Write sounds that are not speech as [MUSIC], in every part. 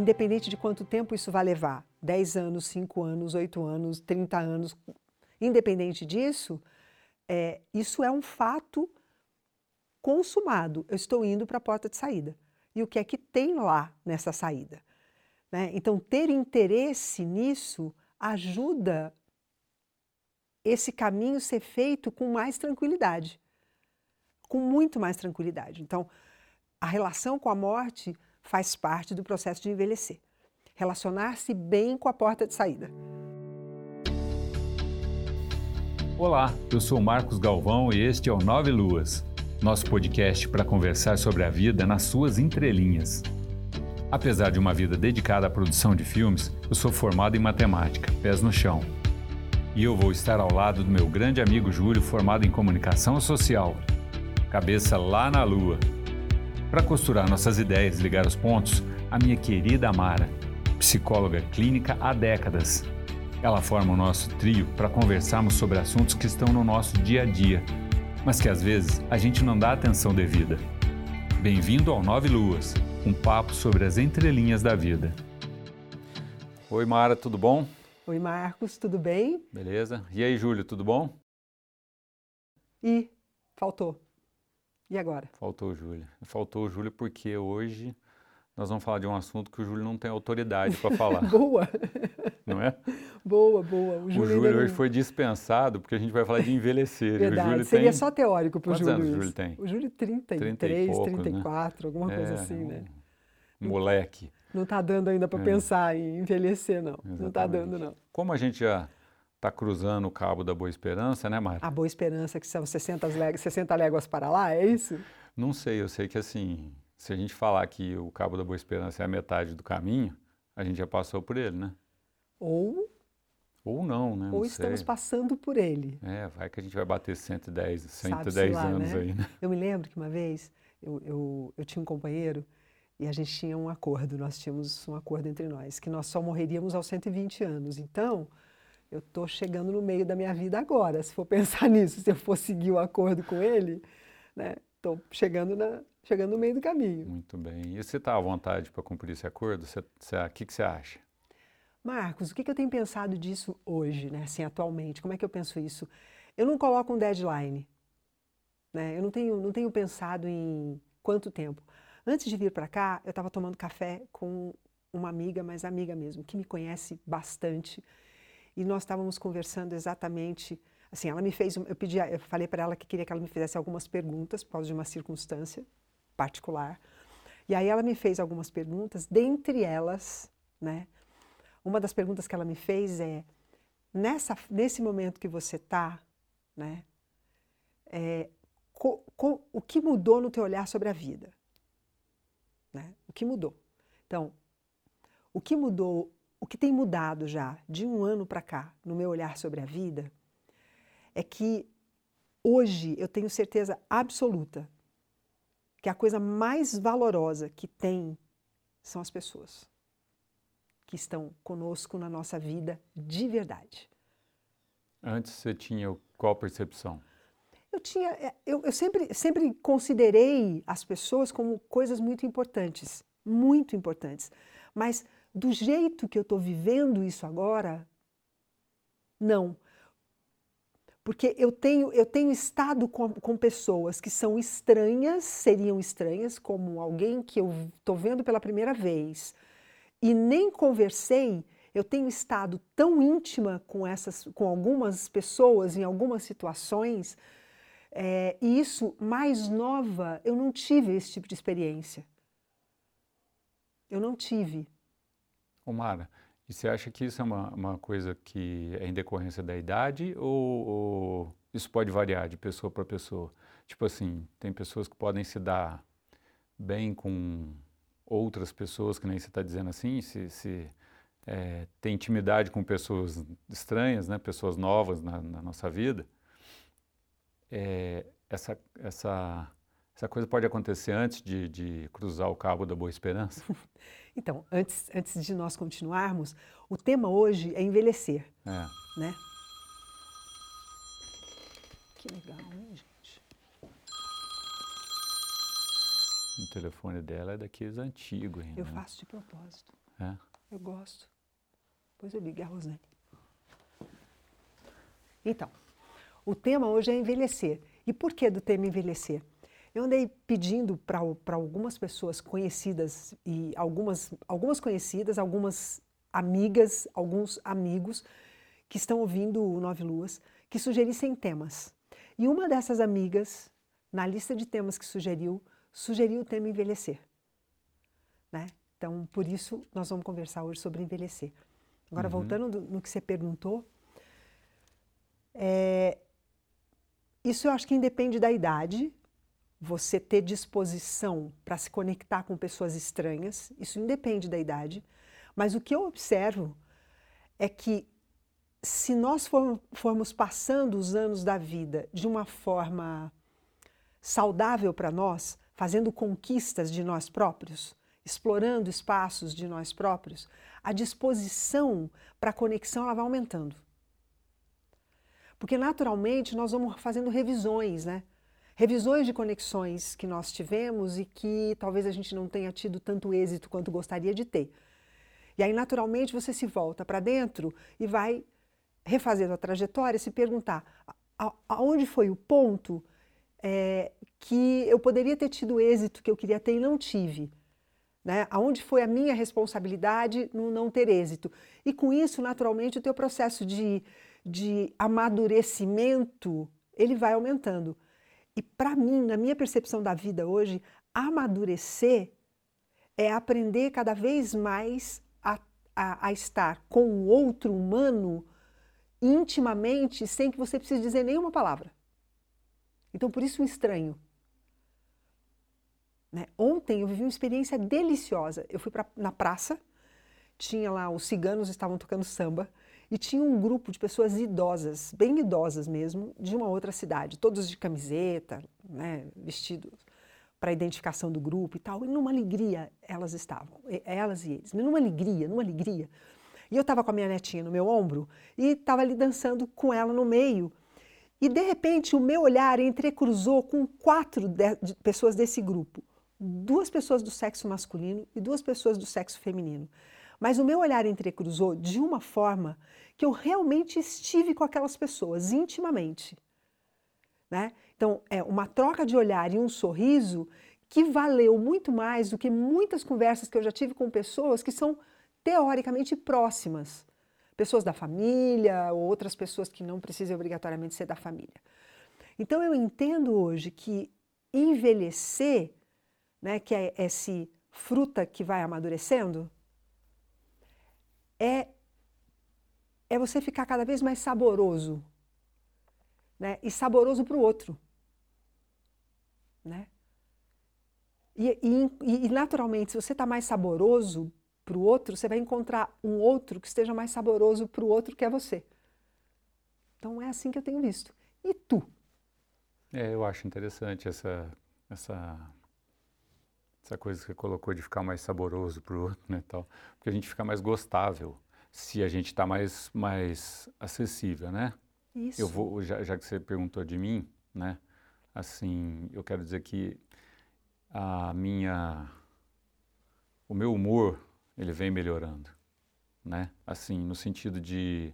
independente de quanto tempo isso vai levar 10 anos, 5 anos, 8 anos, 30 anos independente disso, é, isso é um fato consumado. Eu estou indo para a porta de saída. E o que é que tem lá nessa saída? Né? Então, ter interesse nisso ajuda esse caminho ser feito com mais tranquilidade, com muito mais tranquilidade. Então, a relação com a morte faz parte do processo de envelhecer. Relacionar-se bem com a porta de saída. Olá, eu sou Marcos Galvão e este é o Nove Luas, nosso podcast para conversar sobre a vida nas suas entrelinhas. Apesar de uma vida dedicada à produção de filmes, eu sou formado em matemática, pés no chão. E eu vou estar ao lado do meu grande amigo Júlio, formado em comunicação social, cabeça lá na lua. Para costurar nossas ideias e ligar os pontos, a minha querida Amara, psicóloga clínica há décadas. Ela forma o nosso trio para conversarmos sobre assuntos que estão no nosso dia a dia, mas que às vezes a gente não dá atenção devida. Bem-vindo ao Nove Luas, um papo sobre as entrelinhas da vida. Oi, Mara, tudo bom? Oi, Marcos, tudo bem? Beleza. E aí, Júlio, tudo bom? E faltou. E agora? Faltou o Júlio. Faltou o Júlio porque hoje nós vamos falar de um assunto que o Júlio não tem autoridade para falar. [LAUGHS] boa! Não é? Boa, boa. O Júlio, o Júlio hoje foi dispensado porque a gente vai falar de envelhecer. Verdade. Seria tem... só teórico para o Júlio. Quantos anos o Júlio tem? O Júlio 33, 30 e poucos, 34, né? alguma coisa é, assim, né? Um moleque. Não está dando ainda para é. pensar em envelhecer, não. Exatamente. Não está dando, não. Como a gente já está cruzando o cabo da Boa Esperança, né, Mara? A Boa Esperança, que são 60 léguas, 60 léguas para lá, é isso? Não sei, eu sei que assim, se a gente falar que o Cabo da Boa Esperança é a metade do caminho, a gente já passou por ele, né? Ou ou não, né? Não Ou estamos sei. passando por ele. É, vai que a gente vai bater 110, 110 lá, anos né? aí, né? Eu me lembro que uma vez eu, eu, eu tinha um companheiro e a gente tinha um acordo, nós tínhamos um acordo entre nós, que nós só morreríamos aos 120 anos. Então, eu estou chegando no meio da minha vida agora, se for [LAUGHS] pensar nisso, se eu for seguir o acordo com ele, né? Estou chegando, na, chegando no meio do caminho. Muito bem. E você está à vontade para cumprir esse acordo? O que, que você acha? Marcos, o que, que eu tenho pensado disso hoje, né? assim, atualmente? Como é que eu penso isso? Eu não coloco um deadline. Né? Eu não tenho, não tenho pensado em quanto tempo. Antes de vir para cá, eu estava tomando café com uma amiga, mas amiga mesmo, que me conhece bastante. E nós estávamos conversando exatamente. Assim, ela me fez. Eu, pedi, eu falei para ela que queria que ela me fizesse algumas perguntas por causa de uma circunstância particular. E aí ela me fez algumas perguntas, dentre elas, né? Uma das perguntas que ela me fez é: nessa, nesse momento que você está, né, é, co, co, o que mudou no teu olhar sobre a vida? Né? O que mudou? Então, o que mudou, o que tem mudado já de um ano para cá no meu olhar sobre a vida é que hoje eu tenho certeza absoluta que a coisa mais valorosa que tem são as pessoas que estão conosco na nossa vida de verdade. Antes você tinha qual percepção? Eu tinha, é, eu, eu sempre, sempre considerei as pessoas como coisas muito importantes, muito importantes. Mas do jeito que eu estou vivendo isso agora, não. Porque eu tenho, eu tenho estado com, com pessoas que são estranhas, seriam estranhas, como alguém que eu estou vendo pela primeira vez, e nem conversei, eu tenho estado tão íntima com essas, com algumas pessoas em algumas situações, é, e isso mais nova, eu não tive esse tipo de experiência. Eu não tive. Omara, e você acha que isso é uma, uma coisa que é em decorrência da idade ou, ou isso pode variar de pessoa para pessoa? Tipo assim, tem pessoas que podem se dar bem com outras pessoas, que nem você está dizendo assim, se, se é, tem intimidade com pessoas estranhas, né, pessoas novas na, na nossa vida, é, essa, essa, essa coisa pode acontecer antes de, de cruzar o cabo da Boa Esperança? [LAUGHS] Então, antes, antes de nós continuarmos, o tema hoje é envelhecer. É. Né? Que legal, hein, gente? O telefone dela é daqueles antigos ainda. Eu né? faço de propósito. É? Eu gosto. Depois eu ligo a Rosane. Então, o tema hoje é envelhecer. E por que do tema envelhecer? Eu andei pedindo para algumas pessoas conhecidas e algumas, algumas conhecidas, algumas amigas, alguns amigos que estão ouvindo o Nove Luas, que sugerissem temas. E uma dessas amigas, na lista de temas que sugeriu, sugeriu o tema envelhecer. Né? Então, por isso, nós vamos conversar hoje sobre envelhecer. Agora, uhum. voltando no que você perguntou, é, isso eu acho que independe da idade, você ter disposição para se conectar com pessoas estranhas, isso independe da idade. Mas o que eu observo é que se nós formos passando os anos da vida de uma forma saudável para nós, fazendo conquistas de nós próprios, explorando espaços de nós próprios, a disposição para a conexão ela vai aumentando. Porque naturalmente nós vamos fazendo revisões, né? Revisões de conexões que nós tivemos e que talvez a gente não tenha tido tanto êxito quanto gostaria de ter. E aí, naturalmente, você se volta para dentro e vai refazer a trajetória, se perguntar aonde foi o ponto é, que eu poderia ter tido êxito que eu queria ter e não tive. Né? Aonde foi a minha responsabilidade no não ter êxito. E com isso, naturalmente, o teu processo de de amadurecimento, ele vai aumentando. E para mim, na minha percepção da vida hoje, amadurecer é aprender cada vez mais a, a, a estar com o outro humano intimamente, sem que você precise dizer nenhuma palavra. Então, por isso o estranho. Né? Ontem eu vivi uma experiência deliciosa. Eu fui pra, na praça, tinha lá, os ciganos estavam tocando samba, e tinha um grupo de pessoas idosas, bem idosas mesmo, de uma outra cidade, todos de camiseta, né, vestidos para identificação do grupo e tal. E numa alegria elas estavam, elas e eles, numa alegria, numa alegria. E eu estava com a minha netinha no meu ombro e estava ali dançando com ela no meio. E de repente o meu olhar entrecruzou com quatro de, de pessoas desse grupo. Duas pessoas do sexo masculino e duas pessoas do sexo feminino. Mas o meu olhar entrecruzou de uma forma que eu realmente estive com aquelas pessoas intimamente. Né? Então, é uma troca de olhar e um sorriso que valeu muito mais do que muitas conversas que eu já tive com pessoas que são teoricamente próximas. Pessoas da família ou outras pessoas que não precisam obrigatoriamente ser da família. Então, eu entendo hoje que envelhecer, né, que é esse fruta que vai amadurecendo, é, é você ficar cada vez mais saboroso. Né? E saboroso para o outro. Né? E, e, e, naturalmente, se você está mais saboroso para o outro, você vai encontrar um outro que esteja mais saboroso para o outro que é você. Então é assim que eu tenho visto. E tu? É, eu acho interessante essa, essa essa coisa que você colocou de ficar mais saboroso para o outro, né, tal, porque a gente fica mais gostável se a gente está mais, mais acessível, né? Isso. Eu vou, já, já que você perguntou de mim, né, assim, eu quero dizer que a minha, o meu humor, ele vem melhorando, né? Assim, no sentido de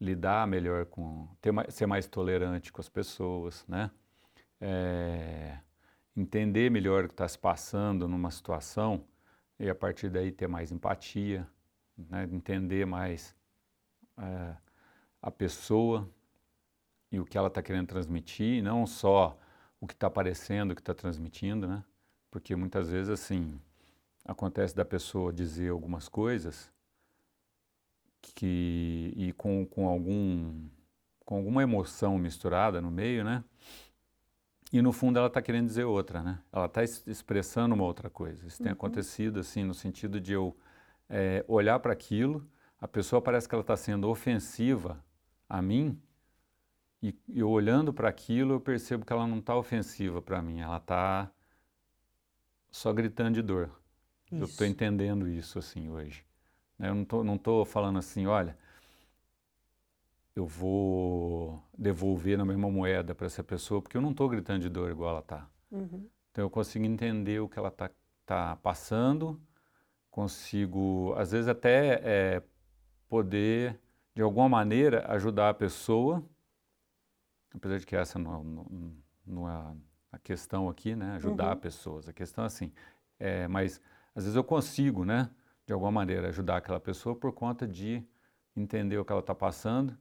lidar melhor com, ter mais, ser mais tolerante com as pessoas, né? É, entender melhor o que está se passando numa situação e a partir daí ter mais empatia, né, entender mais é, a pessoa e o que ela está querendo transmitir, não só o que está aparecendo, o que está transmitindo, né? Porque muitas vezes assim acontece da pessoa dizer algumas coisas que e com, com algum com alguma emoção misturada no meio, né? E no fundo ela está querendo dizer outra, né? Ela está expressando uma outra coisa. Isso uhum. tem acontecido assim no sentido de eu é, olhar para aquilo, a pessoa parece que ela está sendo ofensiva a mim e eu olhando para aquilo eu percebo que ela não está ofensiva para mim, ela está só gritando de dor. Isso. Eu estou entendendo isso assim hoje. Eu não tô falando assim, olha, eu vou devolver na mesma moeda para essa pessoa, porque eu não estou gritando de dor igual ela está. Uhum. Então eu consigo entender o que ela está tá passando, consigo, às vezes, até é, poder, de alguma maneira, ajudar a pessoa, apesar de que essa não, não, não é a questão aqui, né? Ajudar uhum. pessoas. A questão é assim, é, mas às vezes eu consigo, né? De alguma maneira, ajudar aquela pessoa por conta de entender o que ela está passando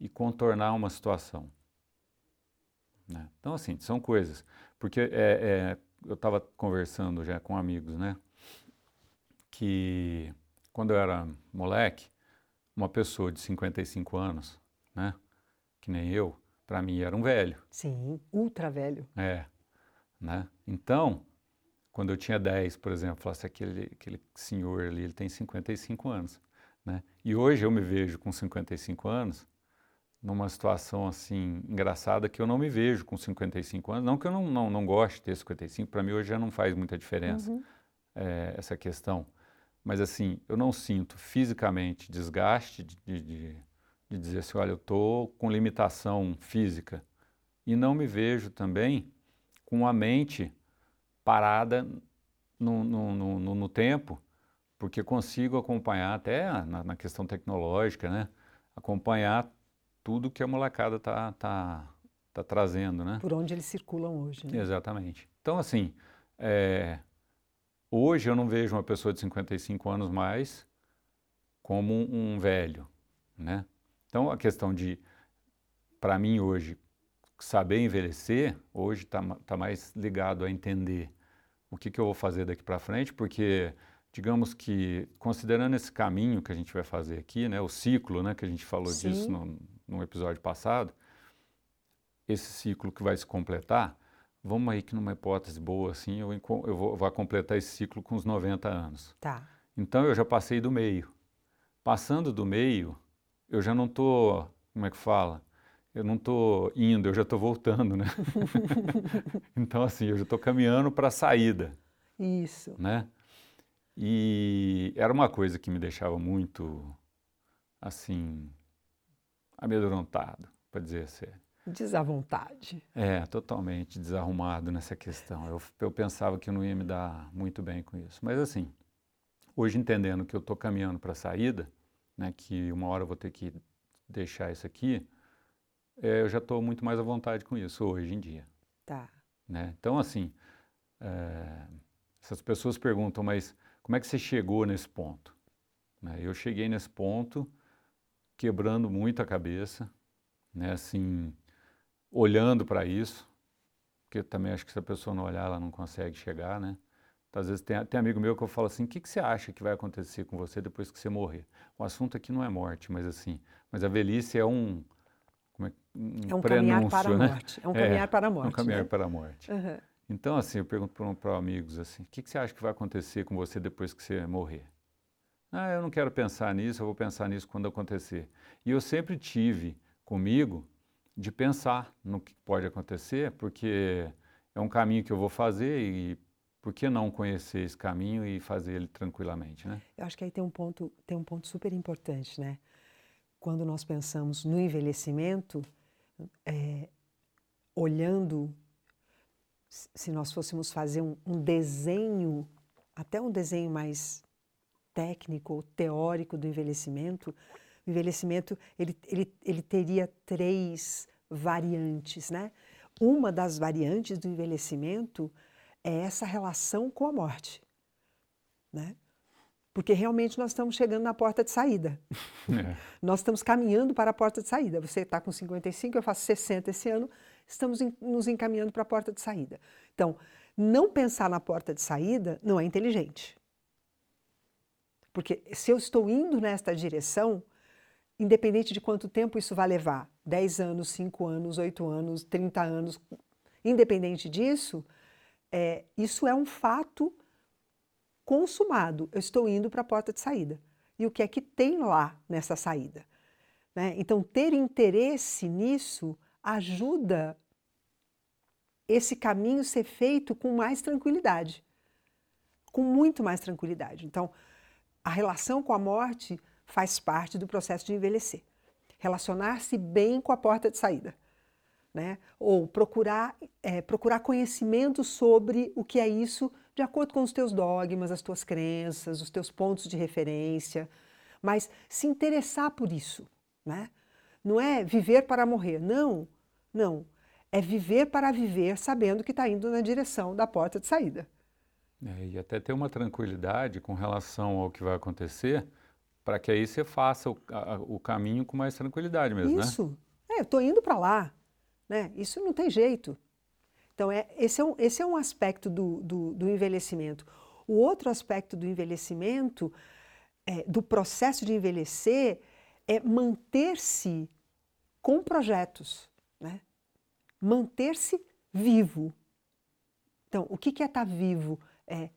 e contornar uma situação. Né? Então, assim, são coisas. Porque é, é, eu estava conversando já com amigos, né? Que quando eu era moleque, uma pessoa de 55 anos, né? Que nem eu, para mim era um velho. Sim, ultra velho. É, né? Então, quando eu tinha 10, por exemplo, falasse aquele, aquele senhor ali, ele tem 55 anos, né? E hoje eu me vejo com 55 anos numa situação assim engraçada que eu não me vejo com 55 anos. Não que eu não, não, não goste de ter 55, para mim hoje já não faz muita diferença uhum. é, essa questão. Mas assim, eu não sinto fisicamente desgaste de, de, de dizer assim, olha, eu estou com limitação física. E não me vejo também com a mente parada no, no, no, no tempo, porque consigo acompanhar até na, na questão tecnológica, né? acompanhar tudo que a molecada está tá, tá trazendo, né? Por onde eles circulam hoje, né? Exatamente. Então, assim, é, hoje eu não vejo uma pessoa de 55 anos mais como um, velho, né? Então, a questão de, para mim hoje, saber envelhecer, hoje está tá mais ligado a entender o que, que eu vou fazer daqui para frente, porque digamos que, considerando esse caminho que a gente vai fazer aqui, né, o ciclo, né, que a gente falou Sim. disso no, no episódio passado, esse ciclo que vai se completar, vamos aí que numa hipótese boa assim, eu, eu vou, vou completar esse ciclo com os 90 anos. Tá. Então eu já passei do meio. Passando do meio, eu já não estou, como é que fala? Eu não estou indo, eu já estou voltando, né? [LAUGHS] então assim, eu já estou caminhando para a saída. Isso. Né? E era uma coisa que me deixava muito, assim, amedrontado, para dizer sério. Diz à vontade. É, totalmente desarrumado nessa questão. Eu, eu pensava que eu não ia me dar muito bem com isso. Mas assim, hoje entendendo que eu estou caminhando para a saída, né, que uma hora eu vou ter que deixar isso aqui, é, eu já estou muito mais à vontade com isso hoje em dia. Tá. Né? Então, assim, é, essas pessoas perguntam, mas como é que você chegou nesse ponto? Né? Eu cheguei nesse ponto quebrando muito a cabeça, né, assim, olhando para isso, porque também acho que se a pessoa não olhar, ela não consegue chegar, né? Então, às vezes tem, tem amigo meu que eu falo assim, o que, que você acha que vai acontecer com você depois que você morrer? O assunto aqui não é morte, mas assim, mas a velhice é um, como é, um, é um caminhar para a né? morte. É um caminhar é, para a morte. [LAUGHS] É um caminhar né? para a morte. Uhum. Então, assim, eu pergunto para amigos assim, o que, que você acha que vai acontecer com você depois que você morrer? Ah, eu não quero pensar nisso, eu vou pensar nisso quando acontecer. E eu sempre tive comigo de pensar no que pode acontecer, porque é um caminho que eu vou fazer e por que não conhecer esse caminho e fazer ele tranquilamente, né? Eu acho que aí tem um ponto, tem um ponto super importante, né? Quando nós pensamos no envelhecimento, é, olhando, se nós fôssemos fazer um, um desenho, até um desenho mais técnico ou teórico do envelhecimento, o envelhecimento ele, ele, ele teria três variantes, né? Uma das variantes do envelhecimento é essa relação com a morte, né? Porque realmente nós estamos chegando na porta de saída. [LAUGHS] É. nós estamos caminhando para a porta de saída. Você está com 55, eu faço 60 esse ano, estamos em, nos encaminhando para a porta de saída. Então, não pensar na porta de saída não é inteligente. Porque se eu estou indo nesta direção, independente de quanto tempo isso vai levar 10 anos, 5 anos, 8 anos, 30 anos independente disso, é, isso é um fato consumado. Eu estou indo para a porta de saída. E o que é que tem lá nessa saída? Né? Então, ter interesse nisso ajuda esse caminho ser feito com mais tranquilidade, com muito mais tranquilidade. Então, a relação com a morte faz parte do processo de envelhecer. Relacionar-se bem com a porta de saída. Né? Ou procurar, é, procurar conhecimento sobre o que é isso de acordo com os teus dogmas, as tuas crenças, os teus pontos de referência, mas se interessar por isso, né? Não é viver para morrer, não, não. É viver para viver sabendo que está indo na direção da porta de saída. É, e até ter uma tranquilidade com relação ao que vai acontecer, para que aí você faça o, a, o, caminho com mais tranquilidade mesmo, Isso. né? É, eu estou indo para lá, né? Isso não tem jeito. Então, é, esse, é um, esse é um aspecto do, do, do envelhecimento. O outro aspecto do envelhecimento, é, do processo de envelhecer, é manter-se com projetos, né? manter-se vivo. Então, o que é estar tá vivo? É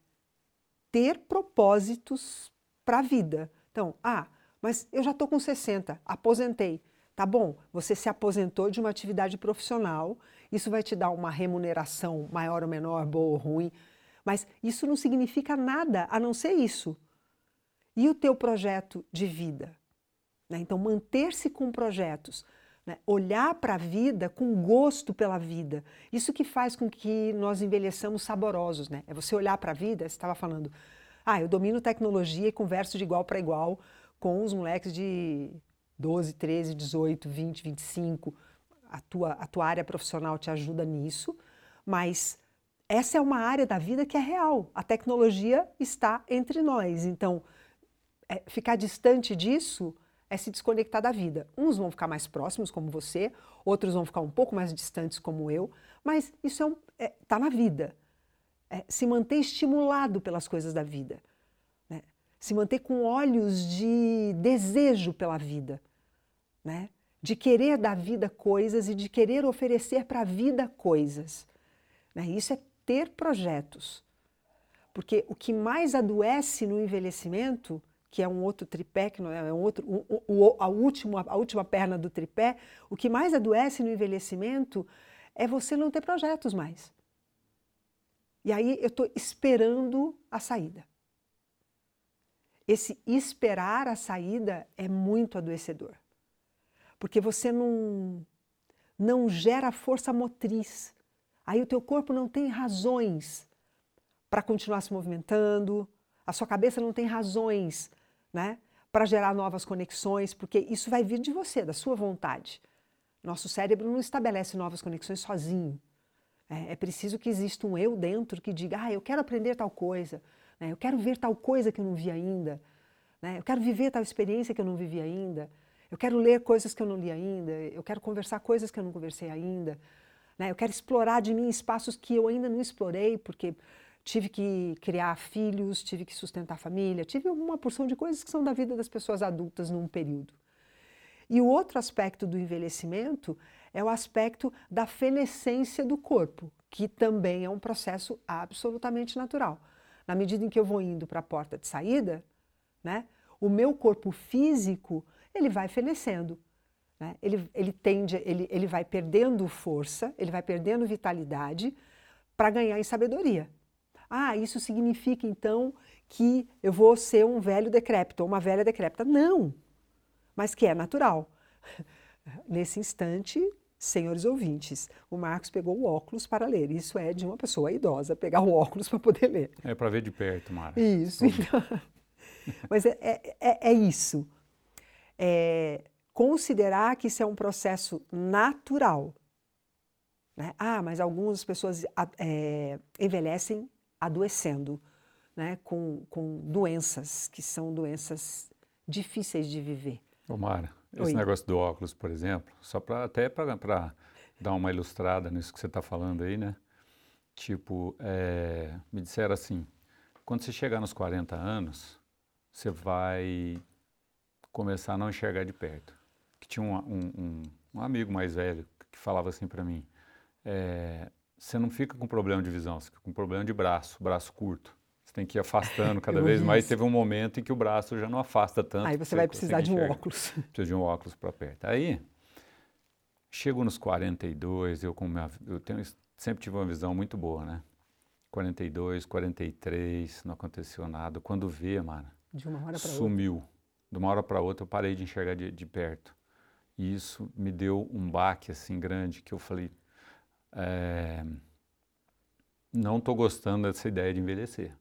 ter propósitos para a vida. Então, ah, mas eu já estou com 60, aposentei. Tá bom, você se aposentou de uma atividade profissional, isso vai te dar uma remuneração maior ou menor, boa ou ruim, mas isso não significa nada a não ser isso. E o teu projeto de vida? Né? Então, manter-se com projetos, né? olhar para a vida com gosto pela vida. Isso que faz com que nós envelheçamos saborosos. Né? É você olhar para a vida, você estava falando, ah, eu domino tecnologia e converso de igual para igual com os moleques de 12, 13, 18, 20, 25. A tua, a tua área profissional te ajuda nisso, mas essa é uma área da vida que é real. A tecnologia está entre nós. Então, é, ficar distante disso é se desconectar da vida. Uns vão ficar mais próximos, como você, outros vão ficar um pouco mais distantes, como eu, mas isso está é, é, tá na vida. É, se manter estimulado pelas coisas da vida. Né? Se manter com olhos de desejo pela vida. Né? De querer da vida coisas e de querer oferecer para a vida coisas. Né? Isso é ter projetos. Porque o que mais adoece no envelhecimento que é um outro tripé, que não é, é um outro, um, um, a, última, a última perna do tripé, o que mais adoece no envelhecimento é você não ter projetos mais. E aí eu estou esperando a saída. Esse esperar a saída é muito adoecedor. Porque você não, não gera força motriz. Aí o teu corpo não tem razões para continuar se movimentando, a sua cabeça não tem razões né? Para gerar novas conexões, porque isso vai vir de você, da sua vontade. Nosso cérebro não estabelece novas conexões sozinho. É, é preciso que exista um eu dentro que diga: ah, eu quero aprender tal coisa, né? eu quero ver tal coisa que eu não vi ainda, né? eu quero viver tal experiência que eu não vivi ainda, eu quero ler coisas que eu não li ainda, eu quero conversar coisas que eu não conversei ainda, né? eu quero explorar de mim espaços que eu ainda não explorei, porque tive que criar filhos, tive que sustentar a família, tive uma porção de coisas que são da vida das pessoas adultas num período. E o outro aspecto do envelhecimento é o aspecto da fenecência do corpo, que também é um processo absolutamente natural. Na medida em que eu vou indo para a porta de saída, né, o meu corpo físico ele vai fenecendo. Né? Ele, ele tende, ele, ele vai perdendo força, ele vai perdendo vitalidade para ganhar em sabedoria. Ah, isso significa então que eu vou ser um velho decrépito ou uma velha decrépita. Não, mas que é natural. [LAUGHS] Nesse instante, senhores ouvintes, o Marcos pegou o óculos para ler. Isso é de uma pessoa idosa, pegar o óculos para poder ler. É para ver de perto, Mara. Isso. Então, [LAUGHS] mas é, é, é, é isso. É considerar que isso é um processo natural. Né? Ah, mas algumas pessoas é, envelhecem adoecendo, né, com, com doenças que são doenças difíceis de viver. Omar, esse Oi. negócio do óculos, por exemplo, só para até para dar uma ilustrada nisso que você está falando aí, né? Tipo, é, me disseram assim, quando você chegar nos 40 anos, você vai começar a não enxergar de perto. Que tinha um, um, um, um amigo mais velho que falava assim para mim, é, você não fica com problema de visão, você fica com problema de braço, braço curto. Você tem que ir afastando [LAUGHS] cada vez mais. Teve um momento em que o braço já não afasta tanto. Aí você vai precisar de um enxergar. óculos. [LAUGHS] Precisa de um óculos para perto. Aí, chego nos 42, eu, com minha, eu tenho, sempre tive uma visão muito boa, né? 42, 43, não aconteceu nada. Quando vê, mano, de uma hora sumiu. Outra. De uma hora para outra eu parei de enxergar de, de perto. E isso me deu um baque assim grande que eu falei, é, não estou gostando dessa ideia de envelhecer.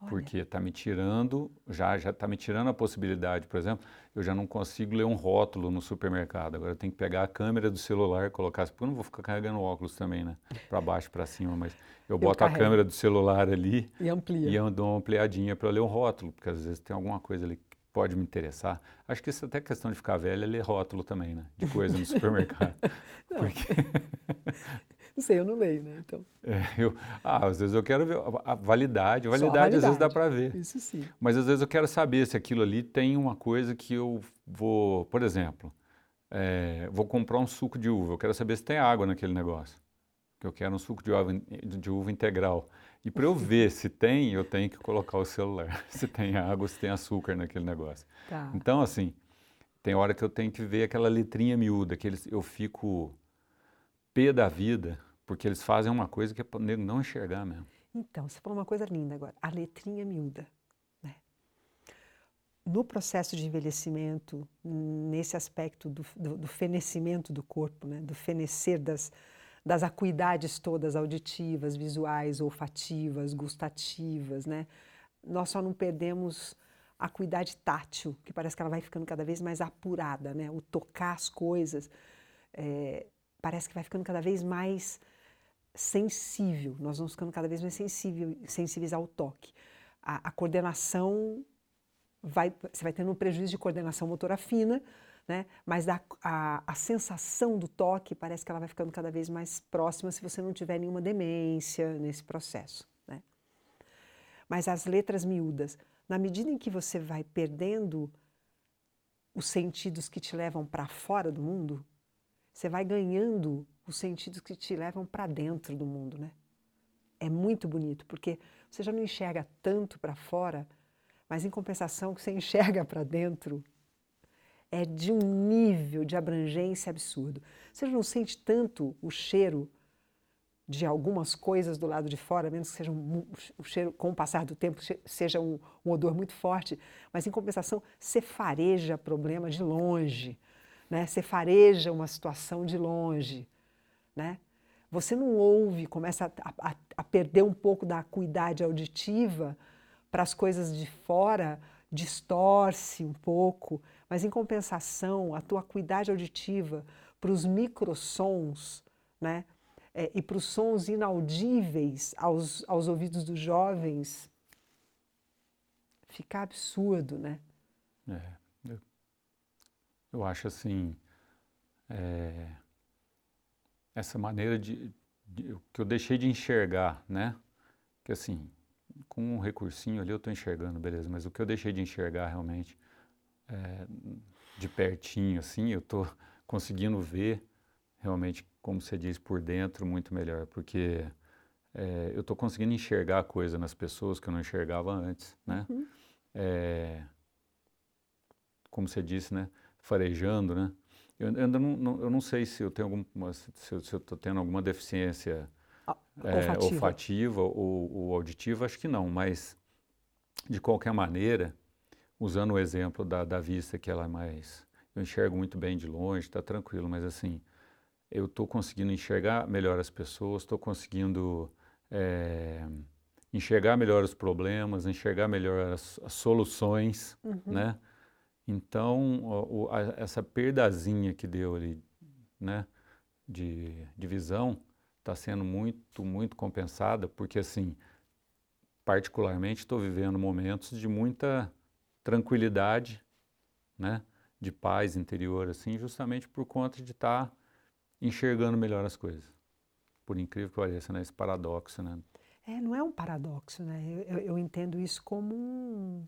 Olha. Porque está me tirando, já já está me tirando a possibilidade, por exemplo, eu já não consigo ler um rótulo no supermercado. Agora eu tenho que pegar a câmera do celular, colocar, porque eu não vou ficar carregando óculos também, né? Para baixo, para cima, mas eu boto eu a câmera do celular ali e amplia. E dou uma ampliadinha para ler o rótulo, porque às vezes tem alguma coisa ali pode me interessar. Acho que isso é até questão de ficar velho é ler rótulo também, né? De coisa no [LAUGHS] supermercado. [LAUGHS] não. Porque [LAUGHS] Não sei, eu não leio, né? Então. É, eu, ah, às vezes eu quero ver a, validade. A validade, a validade às vezes dá para ver. Isso sim. Mas às vezes eu quero saber se aquilo ali tem uma coisa que eu vou, por exemplo, é, vou comprar um suco de uva. Eu quero saber se tem água naquele negócio. Que eu quero um suco de uva, de uva integral. E para eu ver se tem, eu tenho que colocar o celular. [LAUGHS] se tem água, se tem açúcar naquele negócio. Tá. Então, assim, tem hora que eu tenho que ver aquela letrinha miúda, que eles, eu fico pé da vida porque eles fazem uma coisa que é para nego não enxergar mesmo. Então, você falou uma coisa linda agora, a letrinha miúda. Né? No processo de envelhecimento, nesse aspecto do, do, do fenecimento do corpo, né? do fenecer das, das acuidades todas auditivas, visuais, olfativas, gustativas, né? nós só não perdemos a acuidade tátil, que parece que ela vai ficando cada vez mais apurada, né? o tocar as coisas. É, parece que vai ficando cada vez mais sensível, nós vamos ficando cada vez mais sensível, sensíveis ao toque. A, a coordenação vai, você vai tendo um prejuízo de coordenação motora fina, né? mas a, a, a, sensação do toque parece que ela vai ficando cada vez mais próxima se você não tiver nenhuma demência nesse processo. Né? Mas as letras miúdas, na medida em que você vai perdendo os sentidos que te levam para fora do mundo, você vai ganhando os sentidos que te levam para dentro do mundo, né? É muito bonito, porque você já não enxerga tanto para fora, mas em compensação que você [LAUGHS] enxerga para dentro é de um nível de abrangência absurdo. Você não sente tanto o cheiro de algumas coisas do lado de fora, menos que seja um, um cheiro, com o passar do tempo, seja um, um odor muito forte, mas em compensação, você fareja problema de longe, né? você fareja uma situação de longe né? Você não ouve, começa a, a, a perder um pouco da acuidade auditiva para as coisas de fora, distorce um pouco, mas em compensação, a tua acuidade auditiva para os microsons, né? É, e para os sons inaudíveis aos, aos ouvidos dos jovens, fica absurdo, né? É, eu, eu acho assim, é, essa maneira de, de, que eu deixei de enxergar, né? Que assim, com um recursinho ali eu estou enxergando, beleza, mas o que eu deixei de enxergar realmente é, de pertinho, assim, eu estou [LAUGHS] conseguindo ver realmente, como você diz, por dentro muito melhor, porque é, eu estou conseguindo enxergar coisa nas pessoas que eu não enxergava antes, né? Uhum. É, como você disse, né? Farejando, né? Eu ainda não, não, eu não sei se eu tenho alguma, se eu estou tendo alguma deficiência olfativa, é, olfativa ou, ou, auditiva, acho que não, mas de qualquer maneira, usando o exemplo da, da vista, que ela é mais. Eu enxergo muito bem de longe, está tranquilo, mas assim, eu estou conseguindo enxergar melhor as pessoas, estou conseguindo é, enxergar melhor os problemas, enxergar melhor as, as soluções, uhum. né? Então, o, a, essa perdazinha que deu ali, né, de, de visão, está sendo muito, muito compensada, porque, assim, particularmente, estou vivendo momentos de muita tranquilidade, né, de paz interior, assim, justamente por conta de estar tá enxergando melhor as coisas. Por incrível que pareça, né, esse paradoxo, né. É, não é um paradoxo, né? Eu, eu, entendo isso como um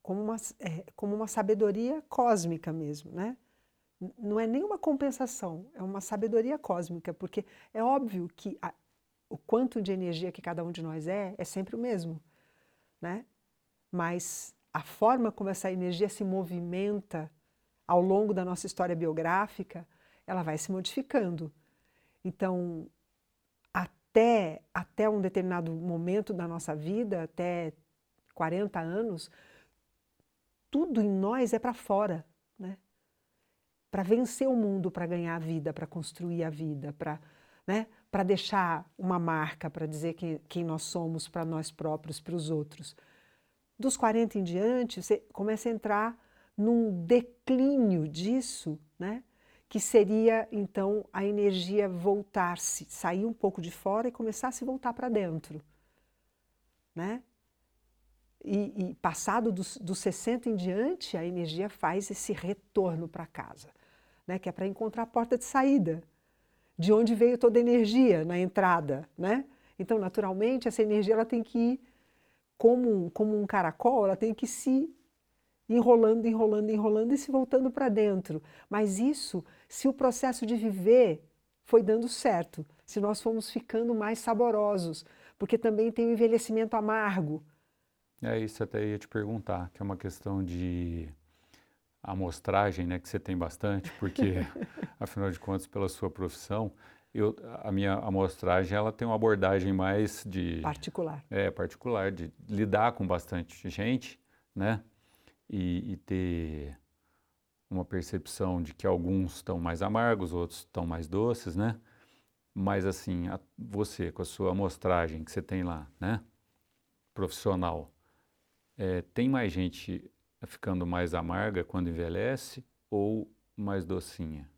como uma, é, como uma sabedoria cósmica mesmo, né? Não é nenhuma compensação, é uma sabedoria cósmica, porque é óbvio que a, o quanto de energia que cada um de nós é, é sempre o mesmo, né? Mas a forma como essa energia se movimenta ao longo da nossa história biográfica, ela vai se modificando. Então, até, até um determinado momento da nossa vida, até 40 anos, tudo em nós é para fora, né? Para vencer o mundo, para ganhar a vida, para construir a vida, para né? deixar uma marca, para dizer quem, quem nós somos para nós próprios, para os outros. Dos 40 em diante, você começa a entrar num declínio disso, né? que seria então a energia voltar-se, sair um pouco de fora e começar a se voltar para dentro. Né? E, e passado dos, dos 60 em diante, a energia faz esse retorno para casa, né? que é para encontrar a porta de saída, de onde veio toda a energia na entrada. Né? Então, naturalmente, essa energia ela tem que ir como, como um caracol, ela tem que se enrolando, enrolando, enrolando e se voltando para dentro. Mas isso se o processo de viver foi dando certo, se nós fomos ficando mais saborosos, porque também tem o envelhecimento amargo. É isso, até ia te perguntar, que é uma questão de amostragem, né, que você tem bastante, porque, [LAUGHS] afinal de contas, pela sua profissão, eu, a minha amostragem ela tem uma abordagem mais de particular, é particular, de lidar com bastante gente, né, e, e ter uma percepção de que alguns estão mais amargos, outros estão mais doces, né? Mas assim, a, você com a sua amostragem que você tem lá, né? Profissional, é, tem mais gente ficando mais amarga quando envelhece ou mais docinha?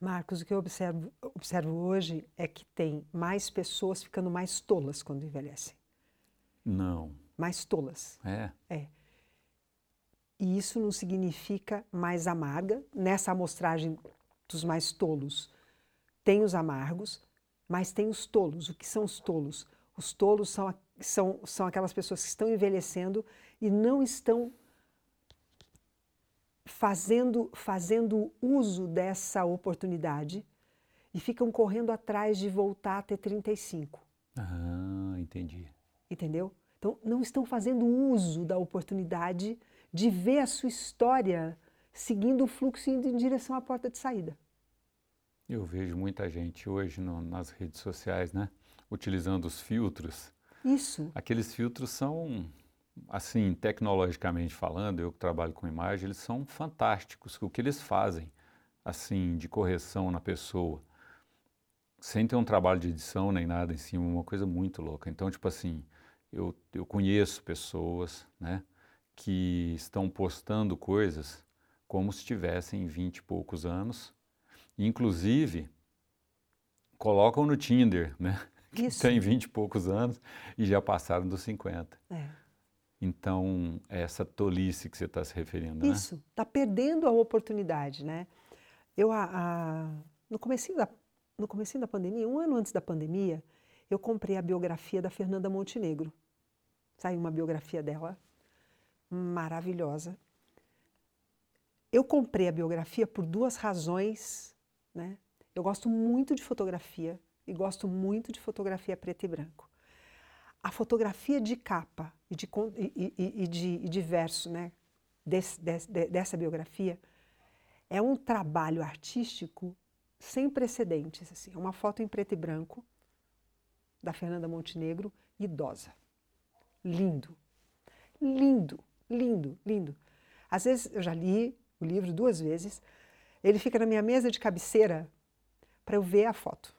Marcos, o que eu observo, observo hoje é que tem mais pessoas ficando mais tolas quando envelhecem. Não. Mais tolas. É? É. E isso não significa mais amarga. Nessa amostragem dos mais tolos, tem os amargos, mas tem os tolos. O que são os tolos? Os tolos são, são, são aquelas pessoas que estão envelhecendo e não estão fazendo, fazendo uso dessa oportunidade e ficam correndo atrás de voltar a ter 35. Ah, entendi. Entendeu? Então, não estão fazendo uso da oportunidade de ver a sua história seguindo o fluxo indo em direção à porta de saída. Eu vejo muita gente hoje no, nas redes sociais, né? Utilizando os filtros. Isso. Aqueles filtros são, assim, tecnologicamente falando, eu que trabalho com imagem, eles são fantásticos. O que eles fazem, assim, de correção na pessoa, sem ter um trabalho de edição nem nada em cima, uma coisa muito louca. Então, tipo assim, eu, eu conheço pessoas, né? que estão postando coisas como se tivessem 20 e poucos anos. Inclusive, colocam no Tinder, né? [LAUGHS] Isso. Que tem 20 e poucos anos e já passaram dos 50. É. Então, é essa tolice que você está se referindo, né? Isso, está perdendo a oportunidade, né? Eu, a, a, no, comecinho da, no comecinho da pandemia, um ano antes da pandemia, eu comprei a biografia da Fernanda Montenegro. Saiu uma biografia dela maravilhosa. Eu comprei a biografia por duas razões. Né? Eu gosto muito de fotografia e gosto muito de fotografia preto e branco. A fotografia de capa e de, e, e, e de, e verso né? Des, des, dessa biografia é um trabalho artístico sem precedentes. Assim. É uma foto em preto e branco da Fernanda Montenegro, idosa. Lindo, lindo. Lindo, lindo. Às vezes eu já li o livro duas vezes, ele fica na minha mesa de cabeceira para eu ver a foto.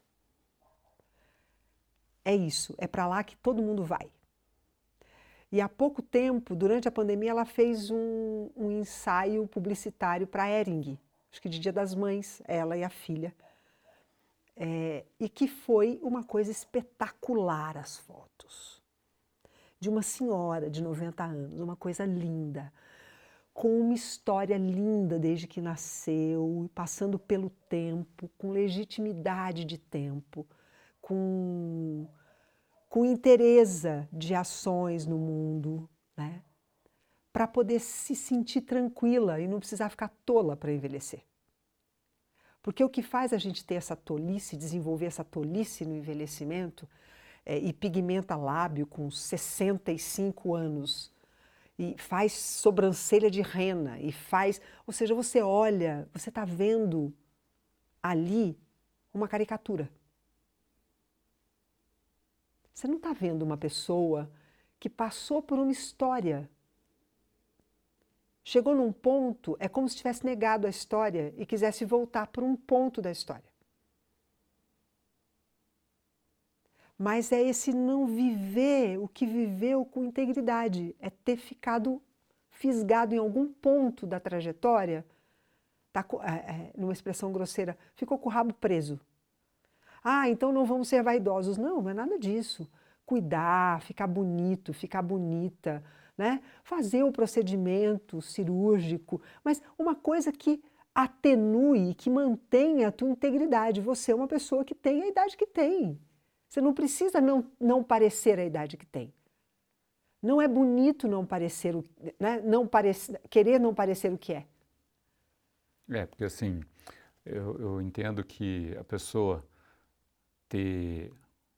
É isso, é para lá que todo mundo vai. E há pouco tempo, durante a pandemia, ela fez um, um ensaio publicitário para a Ering, acho que de Dia das Mães, ela e a filha. É, e que foi uma coisa espetacular as fotos de uma senhora de 90 anos, uma coisa linda, com uma história linda desde que nasceu, passando pelo tempo, com legitimidade de tempo, com, com interesse de ações no mundo, né? para poder se sentir tranquila e não precisar ficar tola para envelhecer. Porque o que faz a gente ter essa tolice, desenvolver essa tolice no envelhecimento, é, e pigmenta lábio com 65 anos e faz sobrancelha de rena e faz, ou seja, você olha, você está vendo ali uma caricatura. Você não está vendo uma pessoa que passou por uma história. Chegou num ponto, é como se tivesse negado a história e quisesse voltar para um ponto da história. mas é esse não viver o que viveu com integridade, é ter ficado fisgado em algum ponto da trajetória, tá, é, é, numa expressão grosseira, ficou com o rabo preso. Ah, então não vamos ser vaidosos. Não, não é nada disso. Cuidar, ficar bonito, ficar bonita, né? fazer o procedimento cirúrgico, mas uma coisa que atenue, que mantenha a tua integridade. Você é uma pessoa que tem a idade que tem. Você não precisa não, não parecer a idade que tem. Não é bonito não parecer né? não querer não parecer o que é. É, porque assim, eu, eu entendo que a pessoa ter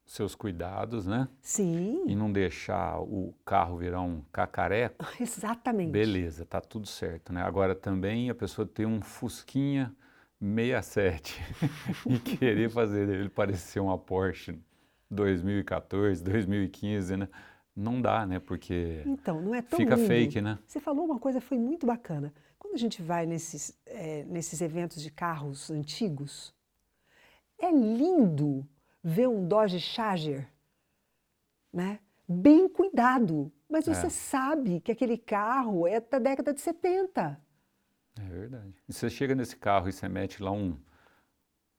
seus cuidados, né? Sim. E não deixar o carro virar um cacareco. [LAUGHS] Exatamente. Beleza, tá tudo certo, né? Agora também a pessoa ter um Fusquinha 67 [LAUGHS] e querer fazer ele parecer uma Porsche 2014, 2015, né? Não dá, né? Porque então, não é tão fica lindo. fake, né? Você falou uma coisa foi muito bacana. Quando a gente vai nesses, é, nesses eventos de carros antigos, é lindo ver um Dodge Charger, né? Bem cuidado, mas você é. sabe que aquele carro é da década de 70. É verdade. E você chega nesse carro e você mete lá um,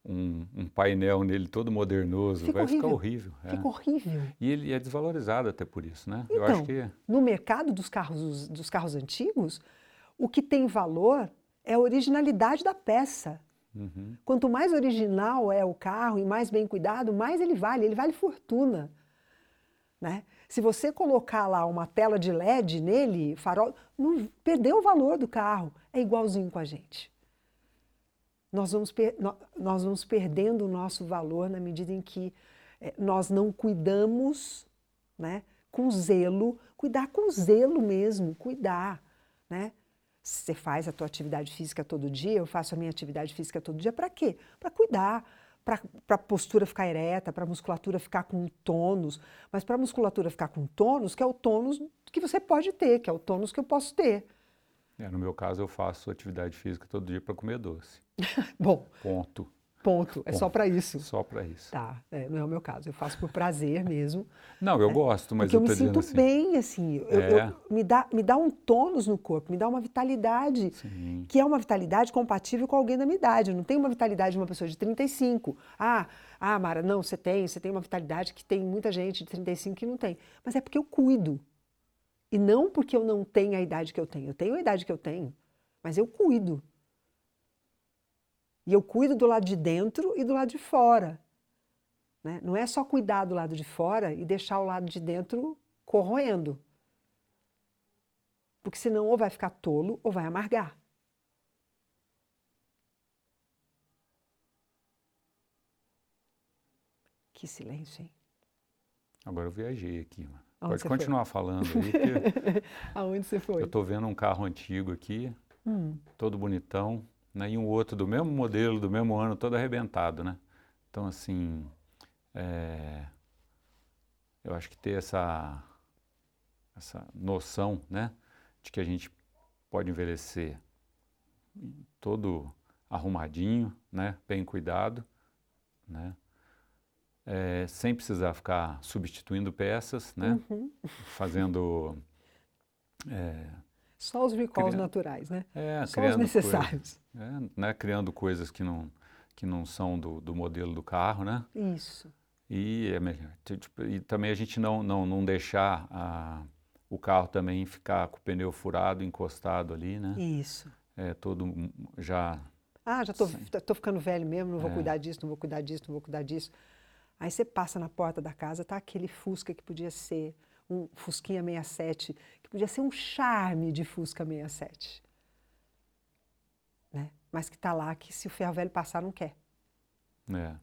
um, um, painel nele todo modernoso, Fica vai horrível. ficar horrível. É. Fica horrível. E ele é desvalorizado até por isso, né? Então, Eu acho que... no mercado dos carros, dos carros antigos, o que tem valor é a originalidade da peça. Uhum. Quanto mais original é o carro e mais bem cuidado, mais ele vale. Ele vale fortuna. Né? Se você colocar lá uma tela de LED nele, farol, não perdeu o valor do carro. É igualzinho com a gente nós vamos, nós vamos perdendo o nosso valor na medida em que é, nós não cuidamos né, com zelo, cuidar com zelo mesmo, cuidar. Né? Você faz a tua atividade física todo dia, eu faço a minha atividade física todo dia, para quê? Para cuidar, para a postura ficar ereta, para a musculatura ficar com tônus, mas para a musculatura ficar com tônus, que é o tônus que você pode ter, que é o tônus que eu posso ter. É, no meu caso, eu faço atividade física todo dia para comer doce. [LAUGHS] Bom. Ponto. Ponto. É Ponto. só para isso. Só para isso. Tá. É, não é o meu caso. Eu faço por prazer mesmo. Não, eu é, gosto, mas eu, eu me sinto assim. bem, assim. Eu, é. eu, me, dá, me dá um tônus no corpo, me dá uma vitalidade, Sim. que é uma vitalidade compatível com alguém da minha idade. Eu não tenho uma vitalidade de uma pessoa de 35. Ah, ah, Mara, não, você tem, você tem uma vitalidade que tem muita gente de 35 que não tem. Mas é porque eu cuido. E não porque eu não tenho a idade que eu tenho. Eu tenho a idade que eu tenho, mas eu cuido. E eu cuido do lado de dentro e do lado de fora. Né? Não é só cuidar do lado de fora e deixar o lado de dentro corroendo. Porque senão ou vai ficar tolo ou vai amargar. Que silêncio, hein? Agora eu viajei aqui, mano. Pode continuar foi? falando aí. [LAUGHS] Aonde você foi? Eu estou vendo um carro antigo aqui, hum. todo bonitão, né? e um outro do mesmo modelo, do mesmo ano, todo arrebentado, né? Então, assim, é, eu acho que ter essa, essa noção, né, de que a gente pode envelhecer todo arrumadinho, né, bem cuidado, né, é, sem precisar ficar substituindo peças, né? Uhum. Fazendo. É, Só os recalls naturais, né? É, Só os necessários. Coisa, é, né? Criando coisas que não, que não são do, do modelo do carro, né? Isso. E, é, tipo, e também a gente não, não, não deixar a, o carro também ficar com o pneu furado, encostado ali, né? Isso. É, todo já... Ah, já estou ficando velho mesmo, não vou é. cuidar disso, não vou cuidar disso, não vou cuidar disso. Aí você passa na porta da casa, tá aquele Fusca que podia ser um Fusquinha 67, que podia ser um charme de Fusca 67. Né? Mas que está lá que se o ferro velho passar, não quer. É.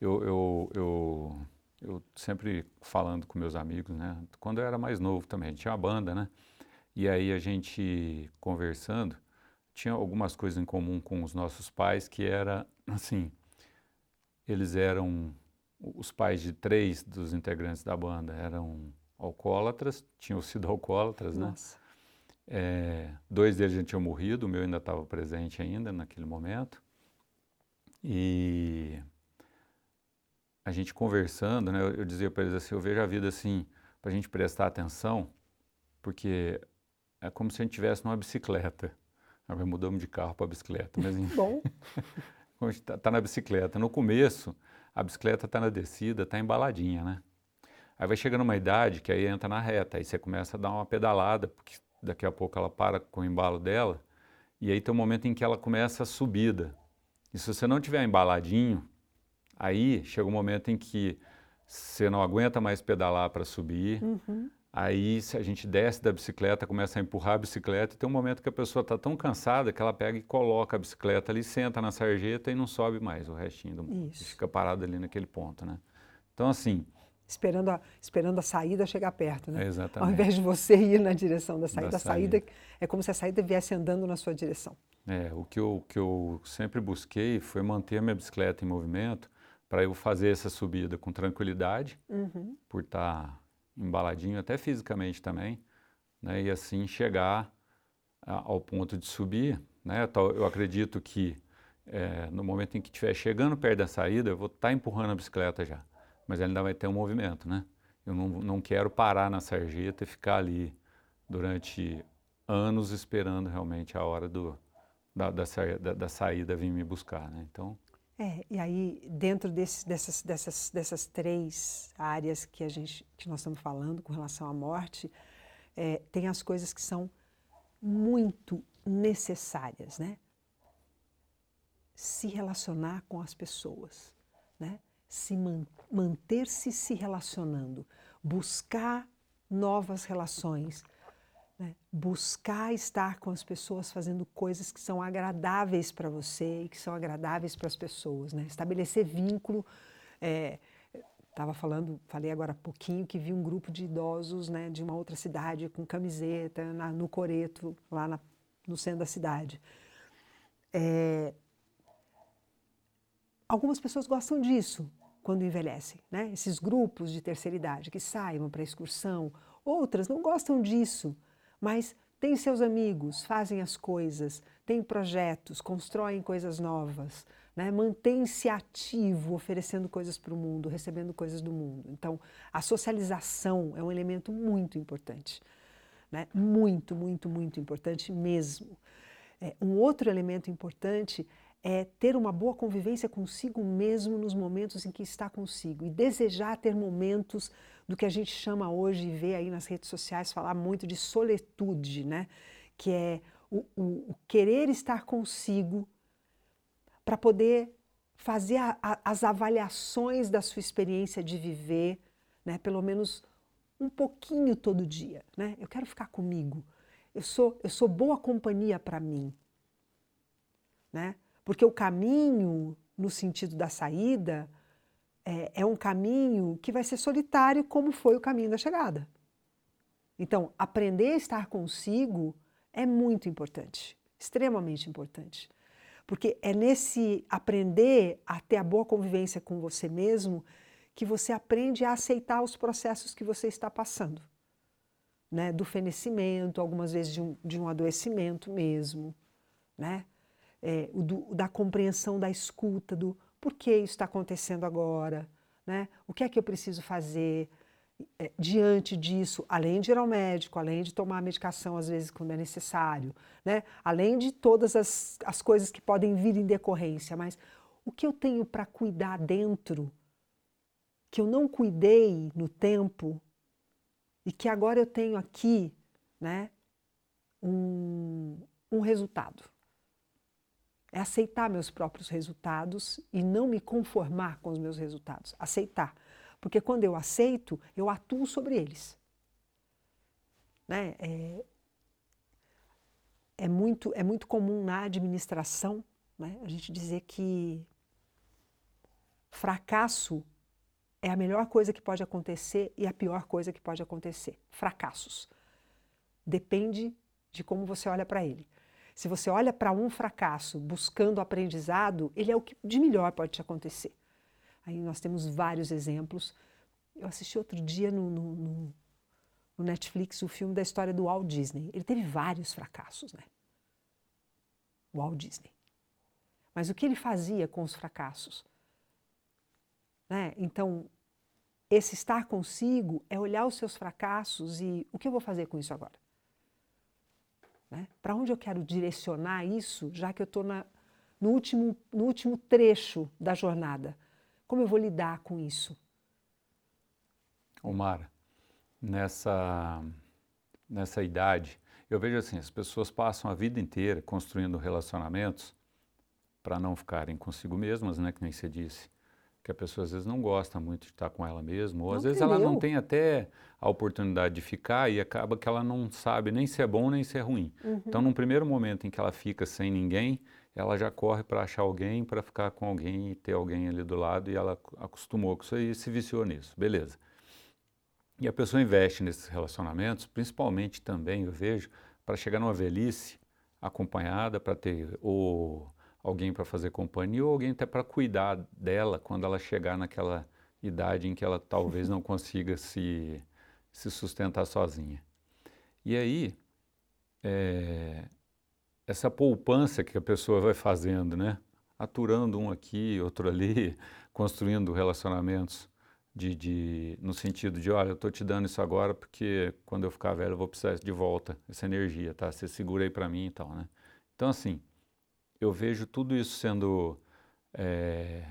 Eu, eu, eu, eu sempre falando com meus amigos, né? Quando eu era mais novo também, a gente tinha uma banda, né? E aí a gente conversando, tinha algumas coisas em comum com os nossos pais que era assim, eles eram os pais de três dos integrantes da banda eram alcoólatras, tinham sido [LAUGHS] alcoólatras, né? Nossa. É, dois deles já tinham morrido, o meu ainda estava presente ainda naquele momento. E a gente conversando, né, eu, eu dizia para eles assim, eu vejo a vida assim, para a gente prestar atenção, porque é como se a gente estivesse numa bicicleta. Agora mudamos de carro para bicicleta, mas Bom. [LAUGHS] a gente está tá na bicicleta. No começo, a bicicleta está na descida, está embaladinha, né? Aí vai chegando uma idade que aí entra na reta, aí você começa a dar uma pedalada, porque daqui a pouco ela para com o embalo dela, e aí tem um momento em que ela começa a subida. E se você não tiver embaladinho, aí chega um momento em que você não aguenta mais pedalar para subir, Uhum. aí se a gente desce da bicicleta, começa a empurrar a bicicleta, e tem um momento que a pessoa está tão cansada que ela pega e coloca a bicicleta ali, senta na sarjeta e não sobe mais o restinho do mundo. Fica parado ali naquele ponto, né? Então, assim, Esperando a, esperando a saída chegar perto, né? é Ao exatamente. invés de você ir na direção da saída, Da a saída saída. é como se a saída viesse andando na sua direção. É, o que eu, que eu sempre busquei foi manter a minha bicicleta em movimento para eu fazer essa subida com tranquilidade, Uhum. por estar embaladinho, até fisicamente também, né? E assim chegar a- ao ponto de subir, né? Tal- Eu acredito que eh, no momento em que estiver chegando perto da saída, eu vou estar empurrando a bicicleta já, mas ela ainda vai ter um movimento, né? Eu não, não quero parar na sarjeta e ficar ali durante anos esperando realmente a hora do, da, da, da- da saída vir me buscar, né? Então, É, e aí dentro desse, dessas, dessas, dessas três áreas que a gente que nós estamos falando com relação à morte, é, tem as coisas que são muito necessárias, né? Se relacionar com as pessoas, né? Se man- manter-se se relacionando, buscar novas relações, né? buscar estar com as pessoas fazendo coisas que são agradáveis para você e que são agradáveis para as pessoas, né? Estabelecer vínculo. Estava falando, falei agora há pouquinho que vi um grupo de idosos, né, de uma outra cidade com camiseta na- no coreto lá na- no centro da cidade. É, algumas pessoas gostam disso quando envelhecem, né? Esses grupos de terceira idade que saem para excursão, outras não gostam disso, mas têm seus amigos, fazem as coisas, têm projetos, constroem coisas novas, né? mantém-se ativo, oferecendo coisas para o mundo, recebendo coisas do mundo. Então, a socialização é um elemento muito importante, né? muito, muito, muito importante mesmo. É, um outro elemento importante é ter uma boa convivência consigo mesmo nos momentos em que está consigo e desejar ter momentos do que a gente chama hoje e vê aí nas redes sociais falar muito de soletude, né? Que é o, o, o querer estar consigo para poder fazer a, a, as avaliações da sua experiência de viver, né? Pelo menos um pouquinho todo dia, né? Eu quero ficar comigo. Eu sou, eu sou boa companhia para mim, né? Porque o caminho, no sentido da saída, é, é, um caminho que vai ser solitário, como foi o caminho da chegada. Então, aprender a estar consigo é muito importante, extremamente importante. Porque é nesse aprender a ter a boa convivência com você mesmo que você aprende a aceitar os processos que você está passando. Né? Do fenecimento, algumas vezes de um, de um adoecimento mesmo, né? É, do, da compreensão da escuta, do por que isso está acontecendo agora, né? o que é que eu preciso fazer é, diante disso, além de ir ao médico, além de tomar medicação às vezes quando é necessário, né? além de todas as, as coisas que podem vir em decorrência, mas o que eu tenho para cuidar dentro, que eu não cuidei no tempo e que agora eu tenho aqui né, um, um resultado é aceitar meus próprios resultados e não me conformar com os meus resultados. Aceitar. Porque quando eu aceito, eu atuo sobre eles. Né? É, é, muito, é muito comum na administração né, a gente dizer que fracasso é a melhor coisa que pode acontecer e a pior coisa que pode acontecer. Fracassos. Depende de como você olha para ele. Se você olha para um fracasso buscando aprendizado, ele é o que de melhor pode te acontecer. Aí nós temos vários exemplos. Eu assisti outro dia no, no, no, Netflix o filme da história do Walt Disney. Ele teve vários fracassos, né? Walt Disney. Mas o que ele fazia com os fracassos? Né? Então, esse estar consigo é olhar os seus fracassos e o que eu vou fazer com isso agora? Né? Para onde eu quero direcionar isso, já que eu estou no último, no último trecho da jornada? Como eu vou lidar com isso? Omar, nessa, nessa idade, eu vejo assim, as pessoas passam a vida inteira construindo relacionamentos para não ficarem consigo mesmas, né, que nem você disse, que a pessoa às vezes não gosta muito de estar com ela mesma, ou não às vezes ela não tem até a oportunidade de ficar e acaba que ela não sabe nem se é bom nem se é ruim. Uhum. Então, num primeiro momento em que ela fica sem ninguém, ela já corre para achar alguém, para ficar com alguém e ter alguém ali do lado e ela acostumou com isso aí e se viciou nisso. Beleza. E a pessoa investe nesses relacionamentos, principalmente também, eu vejo, para chegar numa velhice acompanhada, para ter ou alguém para fazer companhia ou alguém até para cuidar dela quando ela chegar naquela idade em que ela talvez [LAUGHS] não consiga se, se sustentar sozinha. E aí, é, essa poupança que a pessoa vai fazendo, né? Aturando um aqui, outro ali, [LAUGHS] construindo relacionamentos de, de, no sentido de, olha, eu estou te dando isso agora porque quando eu ficar velho eu vou precisar de volta, essa energia, tá? Você segura aí para mim e tal, né? Então, assim, eu vejo tudo isso sendo... É,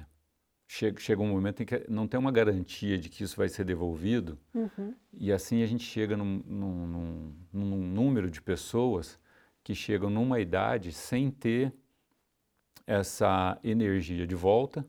chega, chega um momento em que não tem uma garantia de que isso vai ser devolvido uhum. e assim a gente chega num, num, num, num número de pessoas que chegam numa idade sem ter essa energia de volta,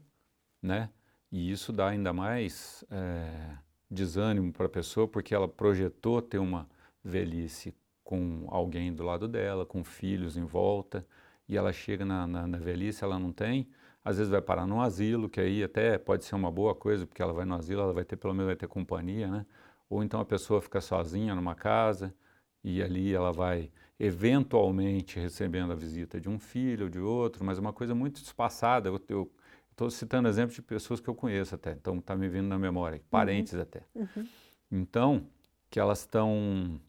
né? E isso dá ainda mais é, desânimo para a pessoa, porque ela projetou ter uma velhice com alguém do lado dela, com filhos em volta, e ela chega na, na, na, velhice, ela não tem, às vezes vai parar num asilo, que aí até pode ser uma boa coisa, porque ela vai no asilo, ela vai ter, pelo menos vai ter companhia, né? Ou então a pessoa fica sozinha numa casa, e ali ela vai eventualmente recebendo a visita de um filho ou de outro, mas é uma coisa muito espaçada. Eu, Estou citando exemplos de pessoas que eu conheço até, então está me vindo na memória, uhum. parentes uhum. até. Uhum. Então, que elas estão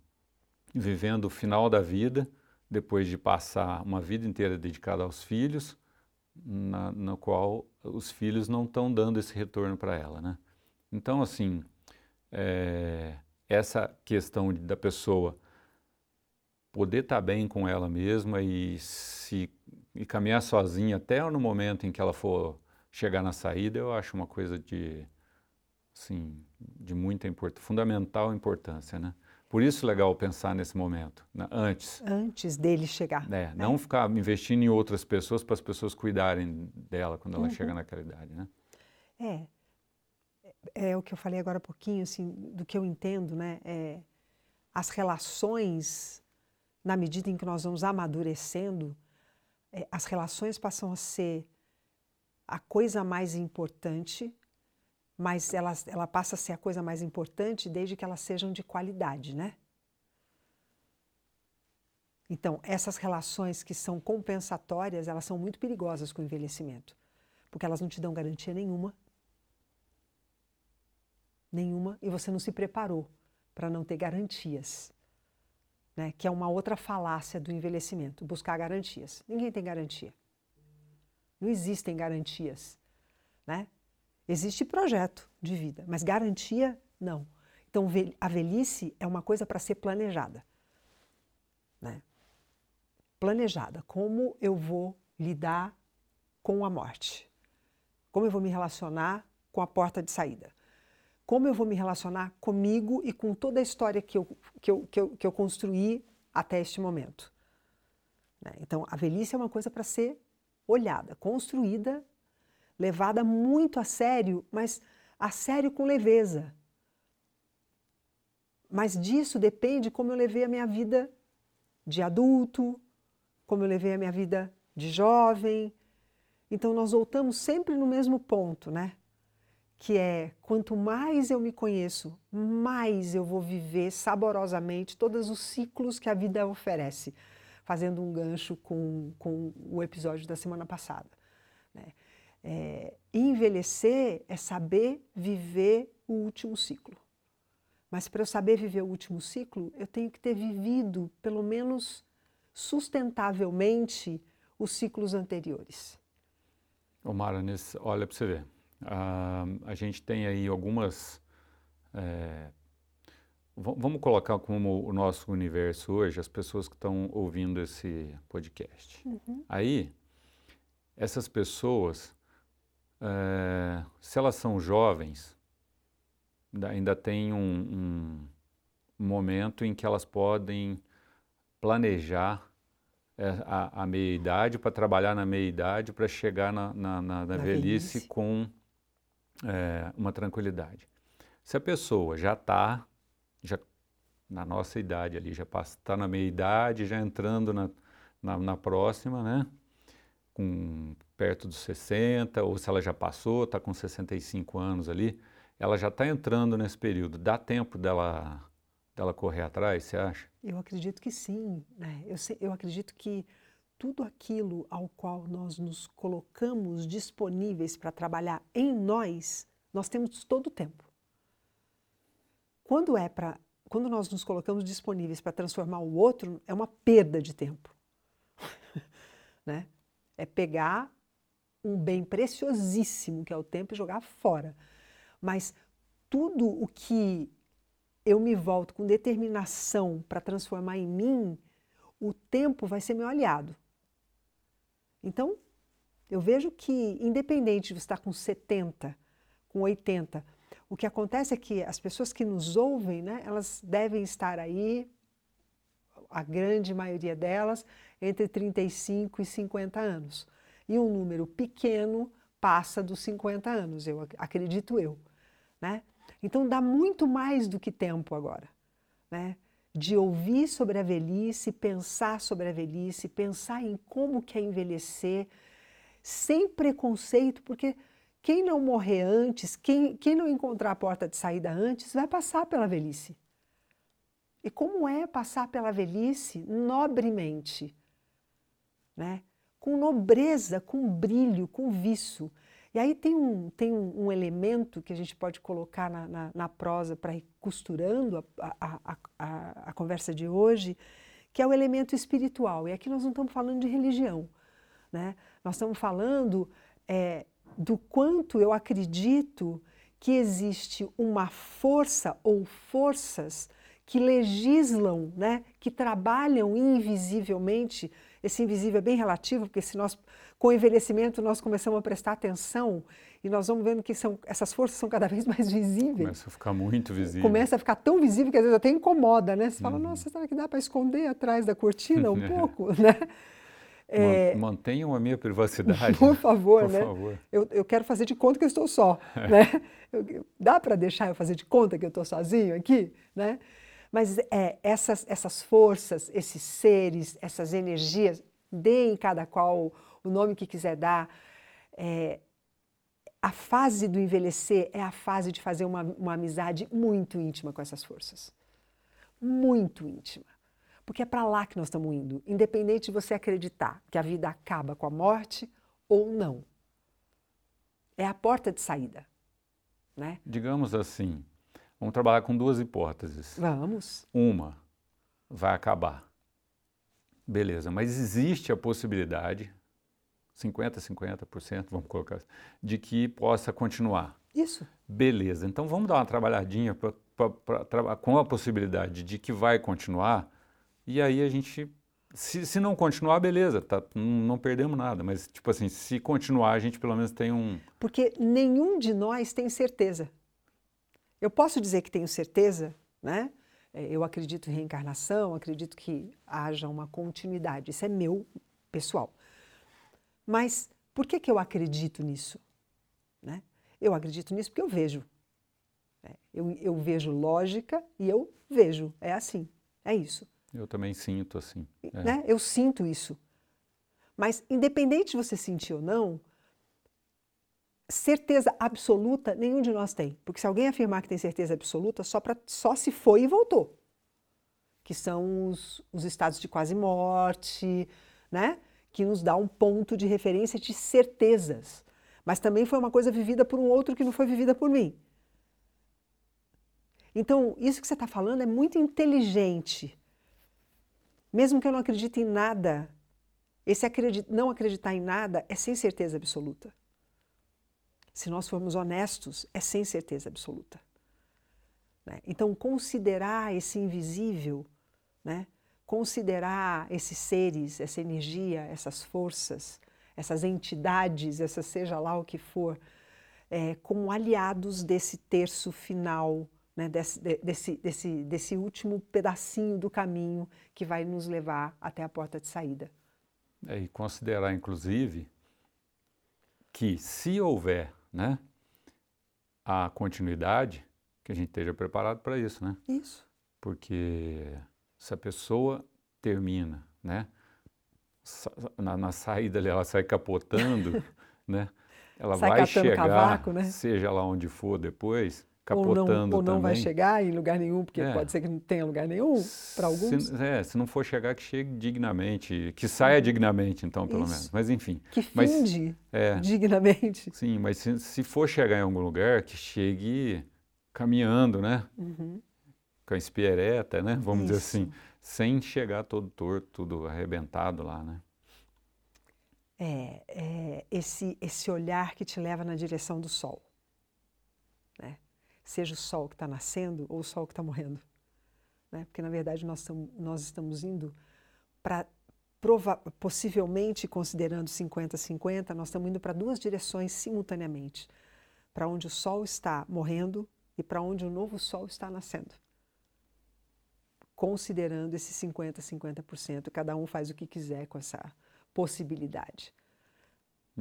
vivendo o final da vida, depois de passar uma vida inteira dedicada aos filhos, na, na qual os filhos não estão dando esse retorno para ela, né? Então, assim, é, essa questão da pessoa poder estar tá bem com ela mesma e se e caminhar sozinha até no momento em que ela for chegar na saída, eu acho uma coisa de, assim, de muita importância, fundamental importância, né? Por isso é legal pensar nesse momento, né? antes. Antes dele chegar. É, né? Não ficar investindo em outras pessoas para as pessoas cuidarem dela quando ela uhum. chega naquela idade, né? É, é o que eu falei agora há pouquinho, assim, do que eu entendo, né? É, as relações, na medida em que nós vamos amadurecendo, é, as relações passam a ser a coisa mais importante, mas ela, ela passa a ser a coisa mais importante desde que elas sejam de qualidade, né? Então, essas relações que são compensatórias, elas são muito perigosas com o envelhecimento, porque elas não te dão garantia nenhuma. Nenhuma, e você não se preparou para não ter garantias, né? que é uma outra falácia do envelhecimento, buscar garantias. Ninguém tem garantia. Não existem garantias, né? Existe projeto de vida, mas garantia não. Então a velhice é uma coisa para ser planejada, né? Planejada. Como eu vou lidar com a morte? Como eu vou me relacionar com a porta de saída? Como eu vou me relacionar comigo e com toda a história que eu, que eu, que eu, que eu construí até este momento? Né? Então, a velhice é uma coisa para ser olhada, construída, levada muito a sério, mas a sério com leveza. Mas disso depende como eu levei a minha vida de adulto, como eu levei a minha vida de jovem. Então nós voltamos sempre no mesmo ponto, né? Que é quanto mais eu me conheço, mais eu vou viver saborosamente todos os ciclos que a vida oferece fazendo um gancho com, com o episódio da semana passada. Né? É, envelhecer é saber viver o último ciclo. Mas para eu saber viver o último ciclo, eu tenho que ter vivido, pelo menos sustentavelmente, os ciclos anteriores. Ô Mara, nesse, olha para você ver, a, a gente tem aí algumas. É, vamos colocar como o nosso universo hoje as pessoas que estão ouvindo esse podcast. Uhum. Aí, essas pessoas, é, se elas são jovens, ainda tem um, um momento em que elas podem planejar é, a, a meia-idade, para trabalhar na meia-idade, para chegar na, na, na, na velhice, velhice, com é, uma tranquilidade. Se a pessoa já está, já na nossa idade ali, já está na meia-idade, já entrando na, na, na, próxima, né? Com perto dos 60, ou se ela já passou, está com 65 anos ali, ela já está entrando nesse período. Dá tempo dela dela correr atrás, você acha? Eu acredito que sim. Né? Eu, eu acredito que tudo aquilo ao qual nós nos colocamos disponíveis para trabalhar em nós, nós temos todo o tempo. Quando é para quando nós nos colocamos disponíveis para transformar o outro, é uma perda de tempo. [LAUGHS] né? É pegar um bem preciosíssimo que é o tempo e jogar fora. Mas tudo o que eu me volto com determinação para transformar em mim, o tempo vai ser meu aliado. Então, eu vejo que, independente de estar com 70, com 80, o que acontece é que as pessoas que nos ouvem, né, elas devem estar aí, a grande maioria delas, entre 35 e 50 anos. E um número pequeno passa dos 50 anos, eu acredito eu. Né? Então dá muito mais do que tempo agora, né? De ouvir sobre a velhice, pensar sobre a velhice, pensar em como que é envelhecer, sem preconceito, porque quem não morrer antes, quem, quem não encontrar a porta de saída antes, vai passar pela velhice. E como é passar pela velhice nobremente, né? com nobreza, com brilho, com viço. E aí tem um, tem um, um elemento que a gente pode colocar na, na, na prosa para ir costurando a, a, a, a, conversa de hoje, que é o elemento espiritual. E aqui nós não estamos falando de religião, né? nós estamos falando é, do quanto eu acredito que existe uma força ou forças que legislam, né, que trabalham invisivelmente. Esse invisível é bem relativo, porque se nós com o envelhecimento nós começamos a prestar atenção e nós vamos vendo que são, essas forças são cada vez [LAUGHS] mais visíveis. Começa a ficar muito visível. Começa a ficar tão visível que às vezes até incomoda, né? Você fala, uhum. nossa, será que dá para esconder atrás da cortina um [LAUGHS] pouco, [LAUGHS] né? É, Mantenham a minha privacidade. Por favor, por né? Favor. Eu, eu quero fazer de conta que eu estou só, é. né? Eu, dá para deixar eu fazer de conta que eu estou sozinho aqui, né? Mas é, essas, essas forças, esses seres, essas energias, deem cada qual o nome que quiser dar. É, a fase do envelhecer é a fase de fazer uma, uma amizade muito íntima com essas forças. Muito íntima. Porque é para lá que nós estamos indo, independente de você acreditar que a vida acaba com a morte ou não. É a porta de saída. Né? Digamos assim, vamos trabalhar com duas hipóteses. Vamos. Uma, vai acabar. Beleza, mas existe a possibilidade 50%, 50%, vamos colocar assim, de que possa continuar. Isso. Beleza, então vamos dar uma trabalhadinha pra, pra, pra, com a possibilidade de que vai continuar, e aí a gente, se, se não continuar, beleza, tá, não, não perdemos nada, mas tipo assim, se continuar, a gente pelo menos tem um... Porque nenhum de nós tem certeza. Eu posso dizer que tenho certeza, né? É, eu acredito em reencarnação, acredito que haja uma continuidade, isso é meu pessoal. Mas por que, que eu acredito nisso? Né? Eu acredito nisso porque eu vejo. É, eu, eu vejo lógica e eu vejo. É assim. É isso. Eu também sinto assim. É. Né? Eu sinto isso. Mas, independente de você sentir ou não, certeza absoluta nenhum de nós tem. Porque se alguém afirmar que tem certeza absoluta, só, pra, só se foi e voltou. Que são os, os estados de quase morte, né? que nos dá um ponto de referência de certezas. Mas também foi uma coisa vivida por um outro que não foi vivida por mim. Então, isso que você está falando é muito inteligente. Mesmo que eu não acredite em nada, esse acredit não acreditar em nada é sem certeza absoluta. Se nós formos honestos, é sem certeza absoluta. Né? Então, considerar esse invisível, né? considerar esses seres, essa energia, essas forças, essas entidades, essa seja lá o que for, é, como aliados desse terço final, né? desse, desse, desse, desse último pedacinho do caminho que vai nos levar até a porta de saída. É, e considerar, inclusive, que se houver né, a continuidade, que a gente esteja preparado para isso, né? Isso. Porque se a pessoa termina, né? Na, na saída ali, ela sai capotando, [LAUGHS] né? Ela sai vai chegar, cavaco, né? seja lá onde for depois, capotando ou não, ou não vai chegar em lugar nenhum, porque é. pode ser que não tenha lugar nenhum para alguns. Se, é, se não for chegar, que chegue dignamente, que saia dignamente, então, pelo Isso. menos. Mas enfim. Que finde mas, é, dignamente. Sim, mas se, se, for chegar em algum lugar, que chegue caminhando, né? Uhum. Com a espiereta, né? Vamos Isso. dizer assim, sem chegar todo torto, tudo arrebentado lá, né? É, é esse, esse olhar que te leva na direção do sol seja o sol que está nascendo ou o sol que está morrendo. Né? Porque, na verdade, nós, tam, nós estamos indo para, possivelmente, considerando 50-50, nós estamos indo para duas direções simultaneamente. Para onde o sol está morrendo e para onde o novo sol está nascendo. Considerando esses 50-50%, cada um faz o que quiser com essa possibilidade.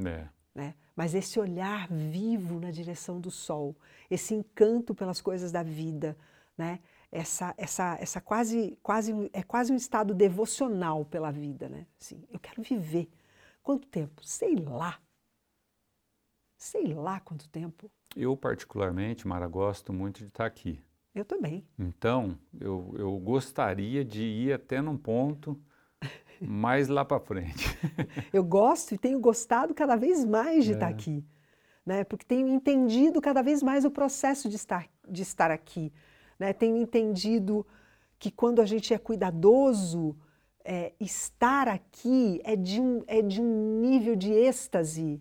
É. Né? Mas esse olhar vivo na direção do sol, esse encanto pelas coisas da vida, né? essa, essa, essa quase, quase, é quase um estado devocional pela vida. Né? Assim, eu quero viver. Quanto tempo? Sei lá. Sei lá quanto tempo. Eu, particularmente, Mara, gosto muito de estar aqui. Eu também. Então, eu, eu gostaria de ir até num ponto mais lá para frente. [LAUGHS] eu gosto e tenho gostado cada vez mais de é. estar aqui, né? porque tenho entendido cada vez mais o processo de estar, de estar aqui. Né? Tenho entendido que quando a gente é cuidadoso, é, estar aqui é de, um, é de um nível de êxtase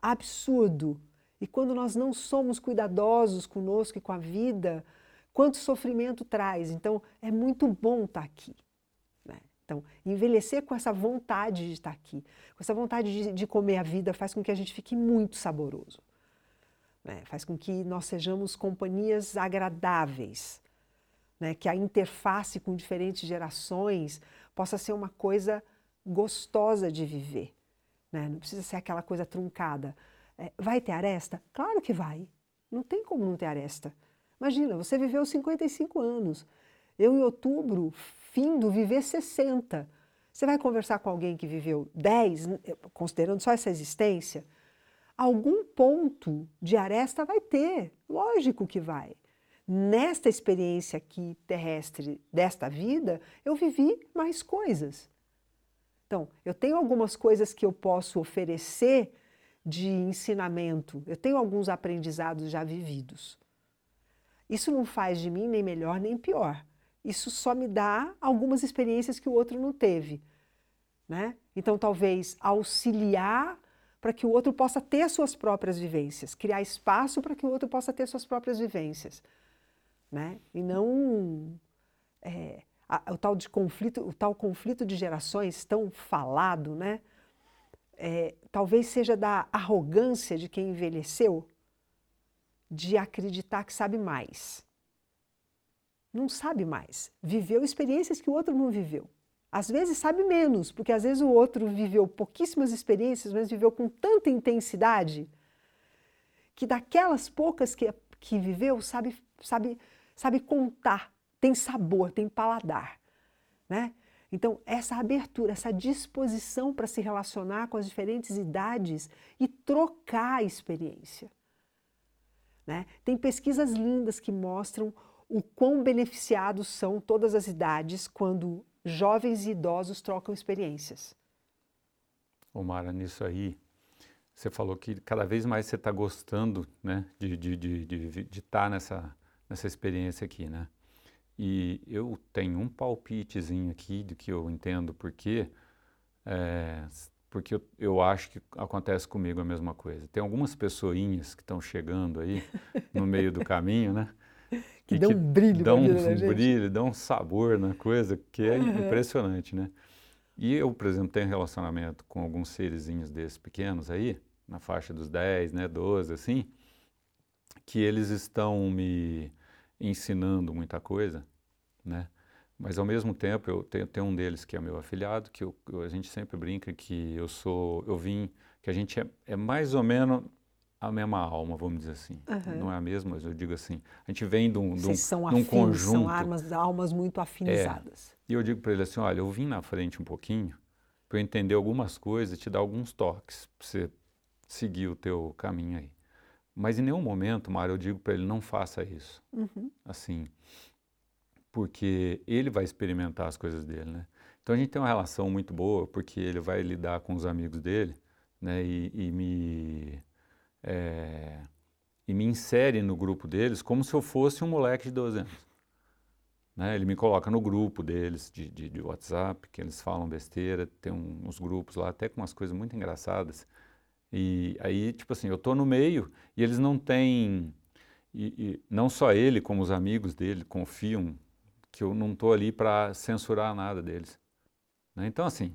absurdo. E quando nós não somos cuidadosos conosco e com a vida, quanto sofrimento traz. Então, é muito bom estar aqui. Então, envelhecer com essa vontade de estar aqui, com essa vontade de, de comer a vida, faz com que a gente fique muito saboroso. Né? Faz com que nós sejamos companhias agradáveis. Né? Que a interface com diferentes gerações possa ser uma coisa gostosa de viver. Né? Não precisa ser aquela coisa truncada. É, vai ter aresta? Claro que vai. Não tem como não ter aresta. Imagina, você viveu 55 anos. Eu, em outubro, findo viver 60. Você vai conversar com alguém que viveu 10, considerando só essa existência, algum ponto de aresta vai ter, lógico que vai. Nesta experiência aqui terrestre desta vida, eu vivi mais coisas. Então, eu tenho algumas coisas que eu posso oferecer de ensinamento, eu tenho alguns aprendizados já vividos. Isso não faz de mim nem melhor nem pior isso só me dá algumas experiências que o outro não teve. Né? Então, talvez auxiliar para que o outro possa ter as suas próprias vivências, criar espaço para que o outro possa ter suas próprias vivências. Né? E não é, a, o, tal de conflito, o tal conflito de gerações tão falado, né? É, talvez seja da arrogância de quem envelheceu de acreditar que sabe mais não sabe mais. Viveu experiências que o outro não viveu. Às vezes sabe menos, porque às vezes o outro viveu pouquíssimas experiências, mas viveu com tanta intensidade que daquelas poucas que, que viveu sabe, sabe, sabe contar, tem sabor, tem paladar. Né? Então, essa abertura, essa disposição para se relacionar com as diferentes idades e trocar a experiência. Né? Tem pesquisas lindas que mostram o quão beneficiados são todas as idades quando jovens e idosos trocam experiências. Omara, nisso aí, você falou que cada vez mais você está gostando né, de estar de, de, de, de tá nessa, nessa experiência aqui, né? E eu tenho um palpitezinho aqui do que eu entendo porque é, porque eu, eu, acho que acontece comigo a mesma coisa. Tem algumas pessoinhas que estão chegando aí no meio do caminho, né? Que, dão um brilho, dão um brilho, dão um sabor na coisa que é uhum. impressionante, né? E eu, por exemplo, tenho relacionamento com alguns serezinhos desses pequenos aí, na faixa dos 10, né, 12, assim, que eles estão me ensinando muita coisa, né? Mas ao mesmo tempo eu tenho, tenho um deles que é meu afilhado, que eu, a gente sempre brinca que eu sou, eu vim, que a gente é, é mais ou menos a mesma alma, vamos dizer assim. Uhum. Não é a mesma, mas eu digo assim, a gente vem de um, de um, são de um conjunto. São armas, almas muito afinizadas. É, e eu digo para ele assim, olha, eu vim na frente um pouquinho para eu entender algumas coisas, te dar alguns toques para você seguir o teu caminho aí. Mas em nenhum momento, Mário, eu digo para ele, não faça isso. Uhum. Assim, porque ele vai experimentar as coisas dele, né? Então a gente tem uma relação muito boa, porque ele vai lidar com os amigos dele, né? E, e me... É, e me insere no grupo deles como se eu fosse um moleque de 12 anos. Né? Ele me coloca no grupo deles de, de, de WhatsApp, que eles falam besteira, tem um, uns grupos lá até com umas coisas muito engraçadas. E aí, tipo assim, eu tô no meio e eles não têm, e, e não só ele, como os amigos dele confiam que eu não tô ali para censurar nada deles. Né? Então, assim,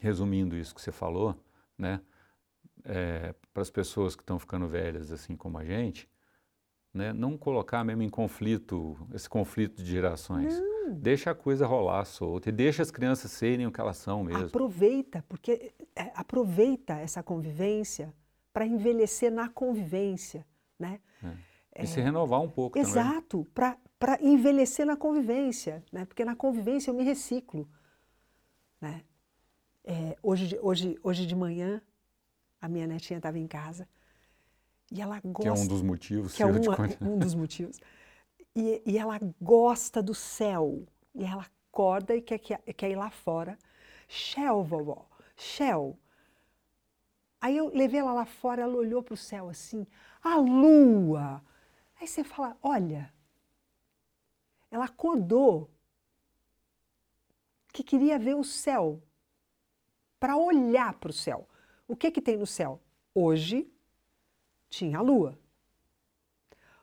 resumindo isso que você falou, né, é, para as pessoas que estão ficando velhas assim como a gente, né, não colocar mesmo em conflito, esse conflito de gerações. Não. Deixa a coisa rolar solta e deixa as crianças serem o que elas são mesmo. Aproveita, porque é, aproveita essa convivência para envelhecer na convivência, né? É. E é, se renovar um pouco Exato, para envelhecer na convivência, né? Porque na convivência eu me reciclo, né? É, hoje, hoje, hoje de manhã, a minha netinha estava em casa e ela gosta. Que é um dos motivos. Que é uma, um dos motivos. E, e, ela gosta do céu. E ela acorda e quer, quer, quer ir lá fora. Shell, vovó, Shell. Aí eu levei ela lá fora, ela olhou para o céu assim, a lua. Aí você fala, olha, ela acordou que queria ver o céu, para olhar para o céu. O que, que tem no céu? Hoje tinha a lua.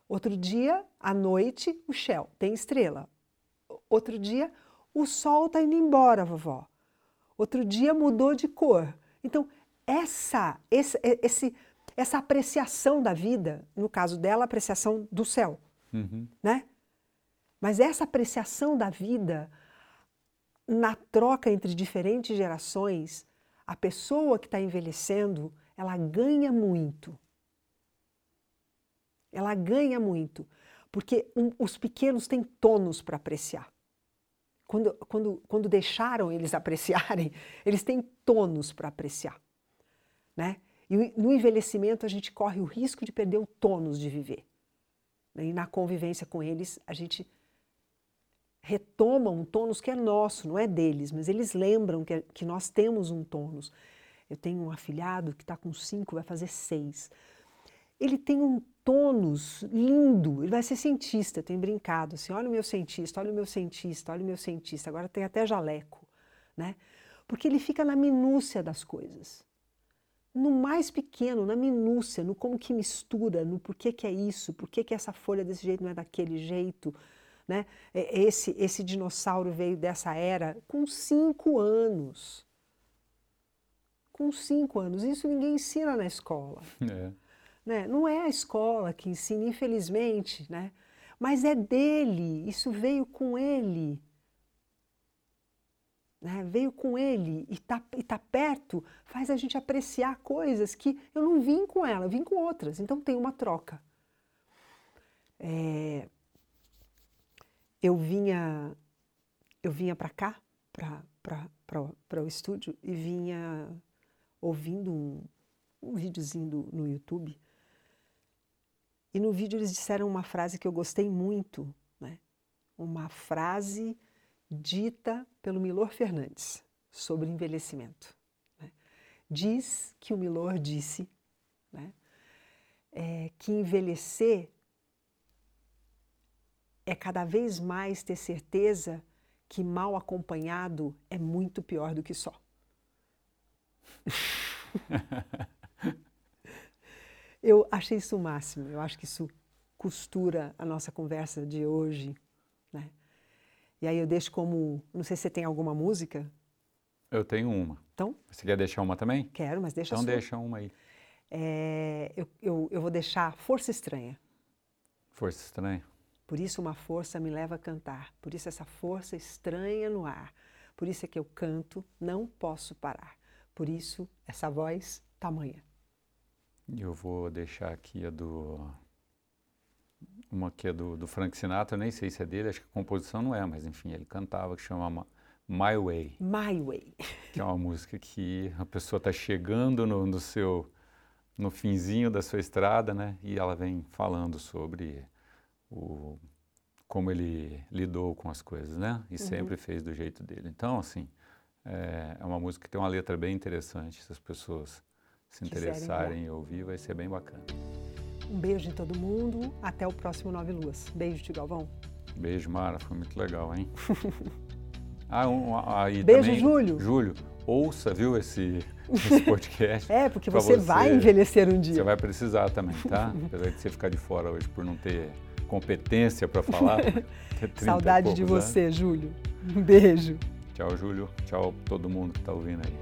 Outro dia, à noite, o céu tem estrela. Outro dia, o sol está indo embora, vovó. Outro dia mudou de cor. Então, essa, esse, esse, essa apreciação da vida, no caso dela, a apreciação do céu, uhum. né? Mas essa apreciação da vida, na troca entre diferentes gerações, a pessoa que está envelhecendo, ela ganha muito ela ganha muito, porque um, os pequenos têm tônus para apreciar. Quando, quando, quando deixaram eles [LAUGHS] apreciarem, eles têm tônus para apreciar. Né? E no envelhecimento a gente corre o risco de perder o tônus de viver. Né? E na convivência com eles a gente retoma um tônus que é nosso, não é deles, mas eles lembram que, que nós temos um tônus. Eu tenho um afilhado que está com cinco, vai fazer seis. Ele tem um tônus lindo. Ele vai ser cientista, tem brincado assim, olha o meu cientista, olha o meu cientista, olha o meu cientista. Agora tem até jaleco, né? Porque ele fica na minúcia das coisas. No mais pequeno, na minúcia, no como que mistura, no porquê que é isso, porquê que essa folha desse jeito não é daquele jeito, né? É, esse, esse dinossauro veio dessa era com cinco anos. Com cinco anos. Isso ninguém ensina na escola. É. Né? Não é a escola que ensina, infelizmente, né? mas é dele, isso veio com ele. Né? Veio com ele e está tá perto, faz a gente apreciar coisas que eu não vim com ela, eu vim com outras, então tem uma troca. É, eu vinha eu vinha para cá, para o estúdio, e vinha ouvindo um, um videozinho do, no YouTube e no vídeo eles disseram uma frase que eu gostei muito, né? uma frase dita pelo Milor Fernandes sobre envelhecimento. Né? Diz que o Milor disse né? é, que envelhecer é cada vez mais ter certeza que mal acompanhado é muito pior do que só. [LAUGHS] eu achei isso o máximo. Eu acho que isso costura a nossa conversa de hoje, né? E aí eu deixo como, não sei se você tem alguma música. Eu tenho uma. Então? Você quer deixar uma também? Quero, mas deixa Então deixa uma aí. É, eu, eu, eu vou deixar Força Estranha. Força Estranha. Por isso uma força me leva a cantar. Por isso essa força estranha no ar. Por isso é que eu canto, não posso parar. Por isso essa voz tamanha. Eu vou deixar aqui a do. Uma que é do, do Frank Sinatra, nem sei se é dele, acho que a composição não é, mas enfim, ele cantava, que chama My Way. My Way. [LAUGHS] Que é uma música que a pessoa está chegando no, no seu. no finzinho da sua estrada, né? E ela vem falando sobre o, como ele lidou com as coisas, né? E uhum. sempre fez do jeito dele. Então, assim, é, é, uma música que tem uma letra bem interessante. Se as pessoas se interessarem em ouvir, vai ser bem bacana. Um beijo em todo mundo. Até o próximo Nove Luas. Beijo, Tio Galvão. Beijo, Mara. Foi muito legal, hein? [LAUGHS] ah, um, aí Beijo, também, Júlio. Júlio, ouça, viu, esse, esse podcast. [LAUGHS] é, porque você, você, vai envelhecer um dia. Você vai precisar também, tá? [LAUGHS] Apesar de você ficar de fora hoje por não ter competência para falar. [LAUGHS] Saudade de você, Júlio. Um beijo. Tchau, Júlio. Tchau todo mundo que está ouvindo aí.